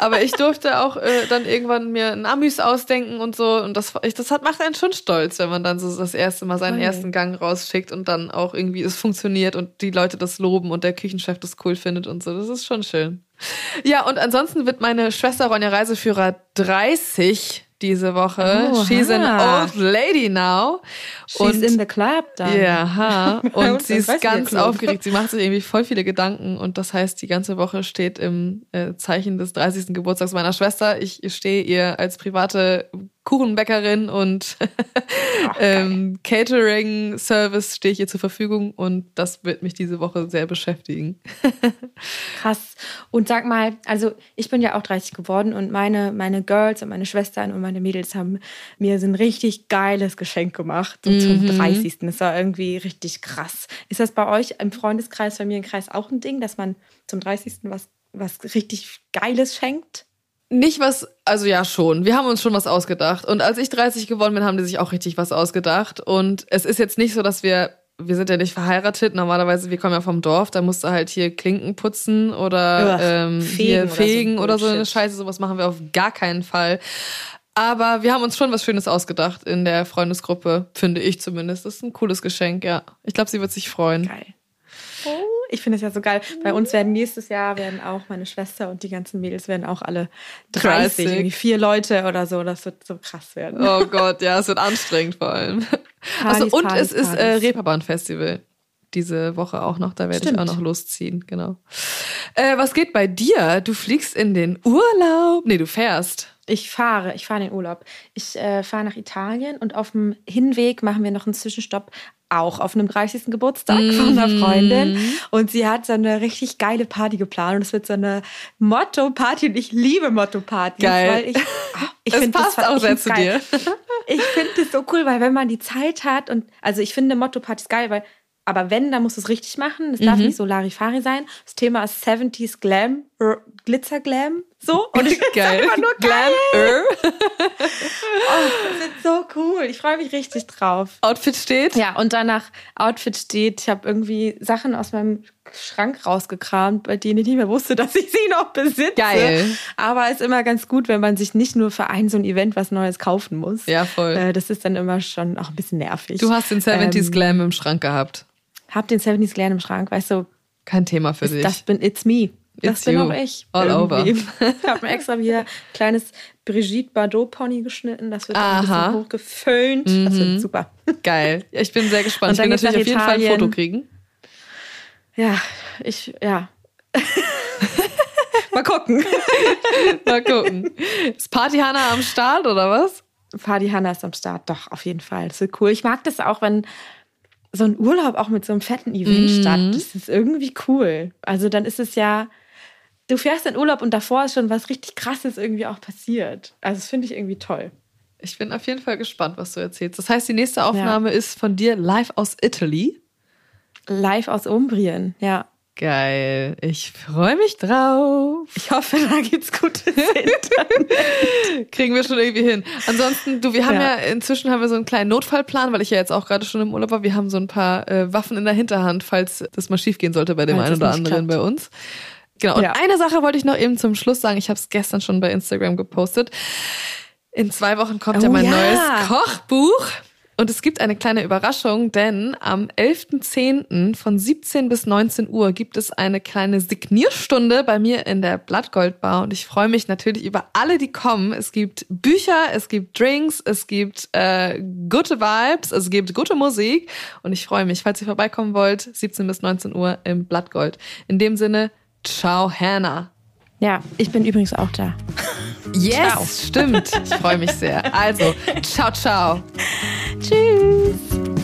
Aber ich durfte auch äh, dann irgendwann mir ein Amüs ausdenken und so. Und das, ich, das hat, macht einen schon stolz, wenn man dann so das erste Mal seinen Voll. ersten Gang rausschickt und dann auch irgendwie es funktioniert und die Leute das loben und der Küchenchef das cool findet und so. Das ist schon schön. Ja, und ansonsten wird meine Schwester Ronja Reiseführer 30 diese Woche. Oha. She's an old lady now. She's in the club dann. Ja, ha. Und sie ist ganz aufgeregt. Sie macht sich irgendwie voll viele Gedanken und das heißt, die ganze Woche steht im äh, Zeichen des 30. Geburtstags meiner Schwester. Ich stehe ihr als private Kuchenbäckerin und ähm, Catering-Service stehe ich ihr zur Verfügung und das wird mich diese Woche sehr beschäftigen. Krass. Und sag mal, also ich bin ja auch 30 geworden und meine, meine Girls und meine Schwestern und meine Mädels haben mir so ein richtig geiles Geschenk gemacht so mhm. zum 30. Das war irgendwie richtig krass. Ist das bei euch im Freundeskreis, Familienkreis auch ein Ding, dass man zum 30. was, was richtig Geiles schenkt? Nicht was, also ja schon. Wir haben uns schon was ausgedacht. Und als ich 30 geworden bin, haben die sich auch richtig was ausgedacht. Und es ist jetzt nicht so, dass wir, wir sind ja nicht verheiratet. Normalerweise, wir kommen ja vom Dorf, da musst du halt hier Klinken putzen oder Ugh, ähm, fegen hier oder fegen so oder so eine Scheiße. Sowas machen wir auf gar keinen Fall. Aber wir haben uns schon was Schönes ausgedacht in der Freundesgruppe, finde ich zumindest. Das ist ein cooles Geschenk, ja. Ich glaube, sie wird sich freuen. Geil. Oh, ich finde es ja so geil. Bei uns werden nächstes Jahr werden auch meine Schwester und die ganzen Mädels werden auch alle 30, 30. irgendwie vier Leute oder so. Das wird so krass werden. Oh Gott, ja, es wird anstrengend vor allem. Partys, also und Partys, es ist äh, Reeperbahn Festival diese Woche auch noch. Da werde ich auch noch losziehen, genau. Äh, was geht bei dir? Du fliegst in den Urlaub. Nee, du fährst. Ich fahre, ich fahre in den Urlaub. Ich äh, fahre nach Italien und auf dem Hinweg machen wir noch einen Zwischenstopp auch auf einem 30. Geburtstag mm. von einer Freundin. Und sie hat so eine richtig geile Party geplant. Und es wird so eine Motto-Party. Und ich liebe Motto-Partys. Geil. Weil ich, ah, ich das passt das, auch sehr zu dir. Ich finde das so cool, weil wenn man die Zeit hat und also ich finde Motto-Partys geil, weil aber wenn, dann musst du es richtig machen. Es darf mhm. nicht so Larifari sein. Das Thema ist 70s Glam, Glitzer Glam. So. Und ich geil. Einfach nur Glam. Geil. oh, das ist so cool. Ich freue mich richtig drauf. Outfit steht? Ja, und danach Outfit steht. Ich habe irgendwie Sachen aus meinem Schrank rausgekramt, bei denen ich nicht mehr wusste, dass ich sie noch besitze. Geil. Aber es ist immer ganz gut, wenn man sich nicht nur für ein so ein Event was Neues kaufen muss. Ja, voll. Äh, das ist dann immer schon auch ein bisschen nervig. Du hast den 70s ähm, Glam im Schrank gehabt hab den 70s Glam im Schrank, weißt du. Kein Thema für dich. Das bin, it's me. Das bin auch ich. All irgendwie. over. Ich habe mir extra wieder ein kleines Brigitte Bardot Pony geschnitten. Das wird ein bisschen hochgeföhnt. Mhm. Das wird mhm. super. Geil. Ich bin sehr gespannt. Ich will natürlich auf jeden Fall ein Foto kriegen. Ja, ich, ja. Mal gucken. Mal gucken. Ist Party Hanna am Start oder was? Party Hanna ist am Start, doch, auf jeden Fall. Das wird cool. Ich mag das auch, wenn so ein Urlaub auch mit so einem fetten Event mhm. statt. Das ist irgendwie cool. Also dann ist es ja, du fährst in Urlaub und davor ist schon was richtig krasses irgendwie auch passiert. Also das finde ich irgendwie toll. Ich bin auf jeden Fall gespannt, was du erzählst. Das heißt, die nächste Aufnahme ja. ist von dir live aus Italy. Live aus Umbrien, ja. Geil. Ich freue mich drauf. Ich hoffe, da gibt's gutes Internet. Kriegen wir schon irgendwie hin. Ansonsten, du, wir haben ja. ja. inzwischen haben wir so einen kleinen Notfallplan, weil ich ja jetzt auch gerade schon im Urlaub war. Wir haben so ein paar äh, Waffen in der Hinterhand, falls das mal schief gehen sollte bei dem einen oder anderen klappt. bei uns. Genau. Und ja. eine Sache wollte ich noch eben zum Schluss sagen. Ich habe es gestern schon bei Instagram gepostet. In zwei Wochen kommt oh, ja mein ja. neues Kochbuch. Und es gibt eine kleine Überraschung, denn am 11.10. von 17 bis 19 Uhr gibt es eine kleine Signierstunde bei mir in der Blattgoldbar. Und ich freue mich natürlich über alle, die kommen. Es gibt Bücher, es gibt Drinks, es gibt äh, gute Vibes, es gibt gute Musik. Und ich freue mich, falls ihr vorbeikommen wollt, 17 bis 19 Uhr im Blattgold. In dem Sinne, ciao Hannah. Ja, ich bin übrigens auch da. Yes, ciao. stimmt. Ich freue mich sehr. Also, ciao, ciao. Tschüss.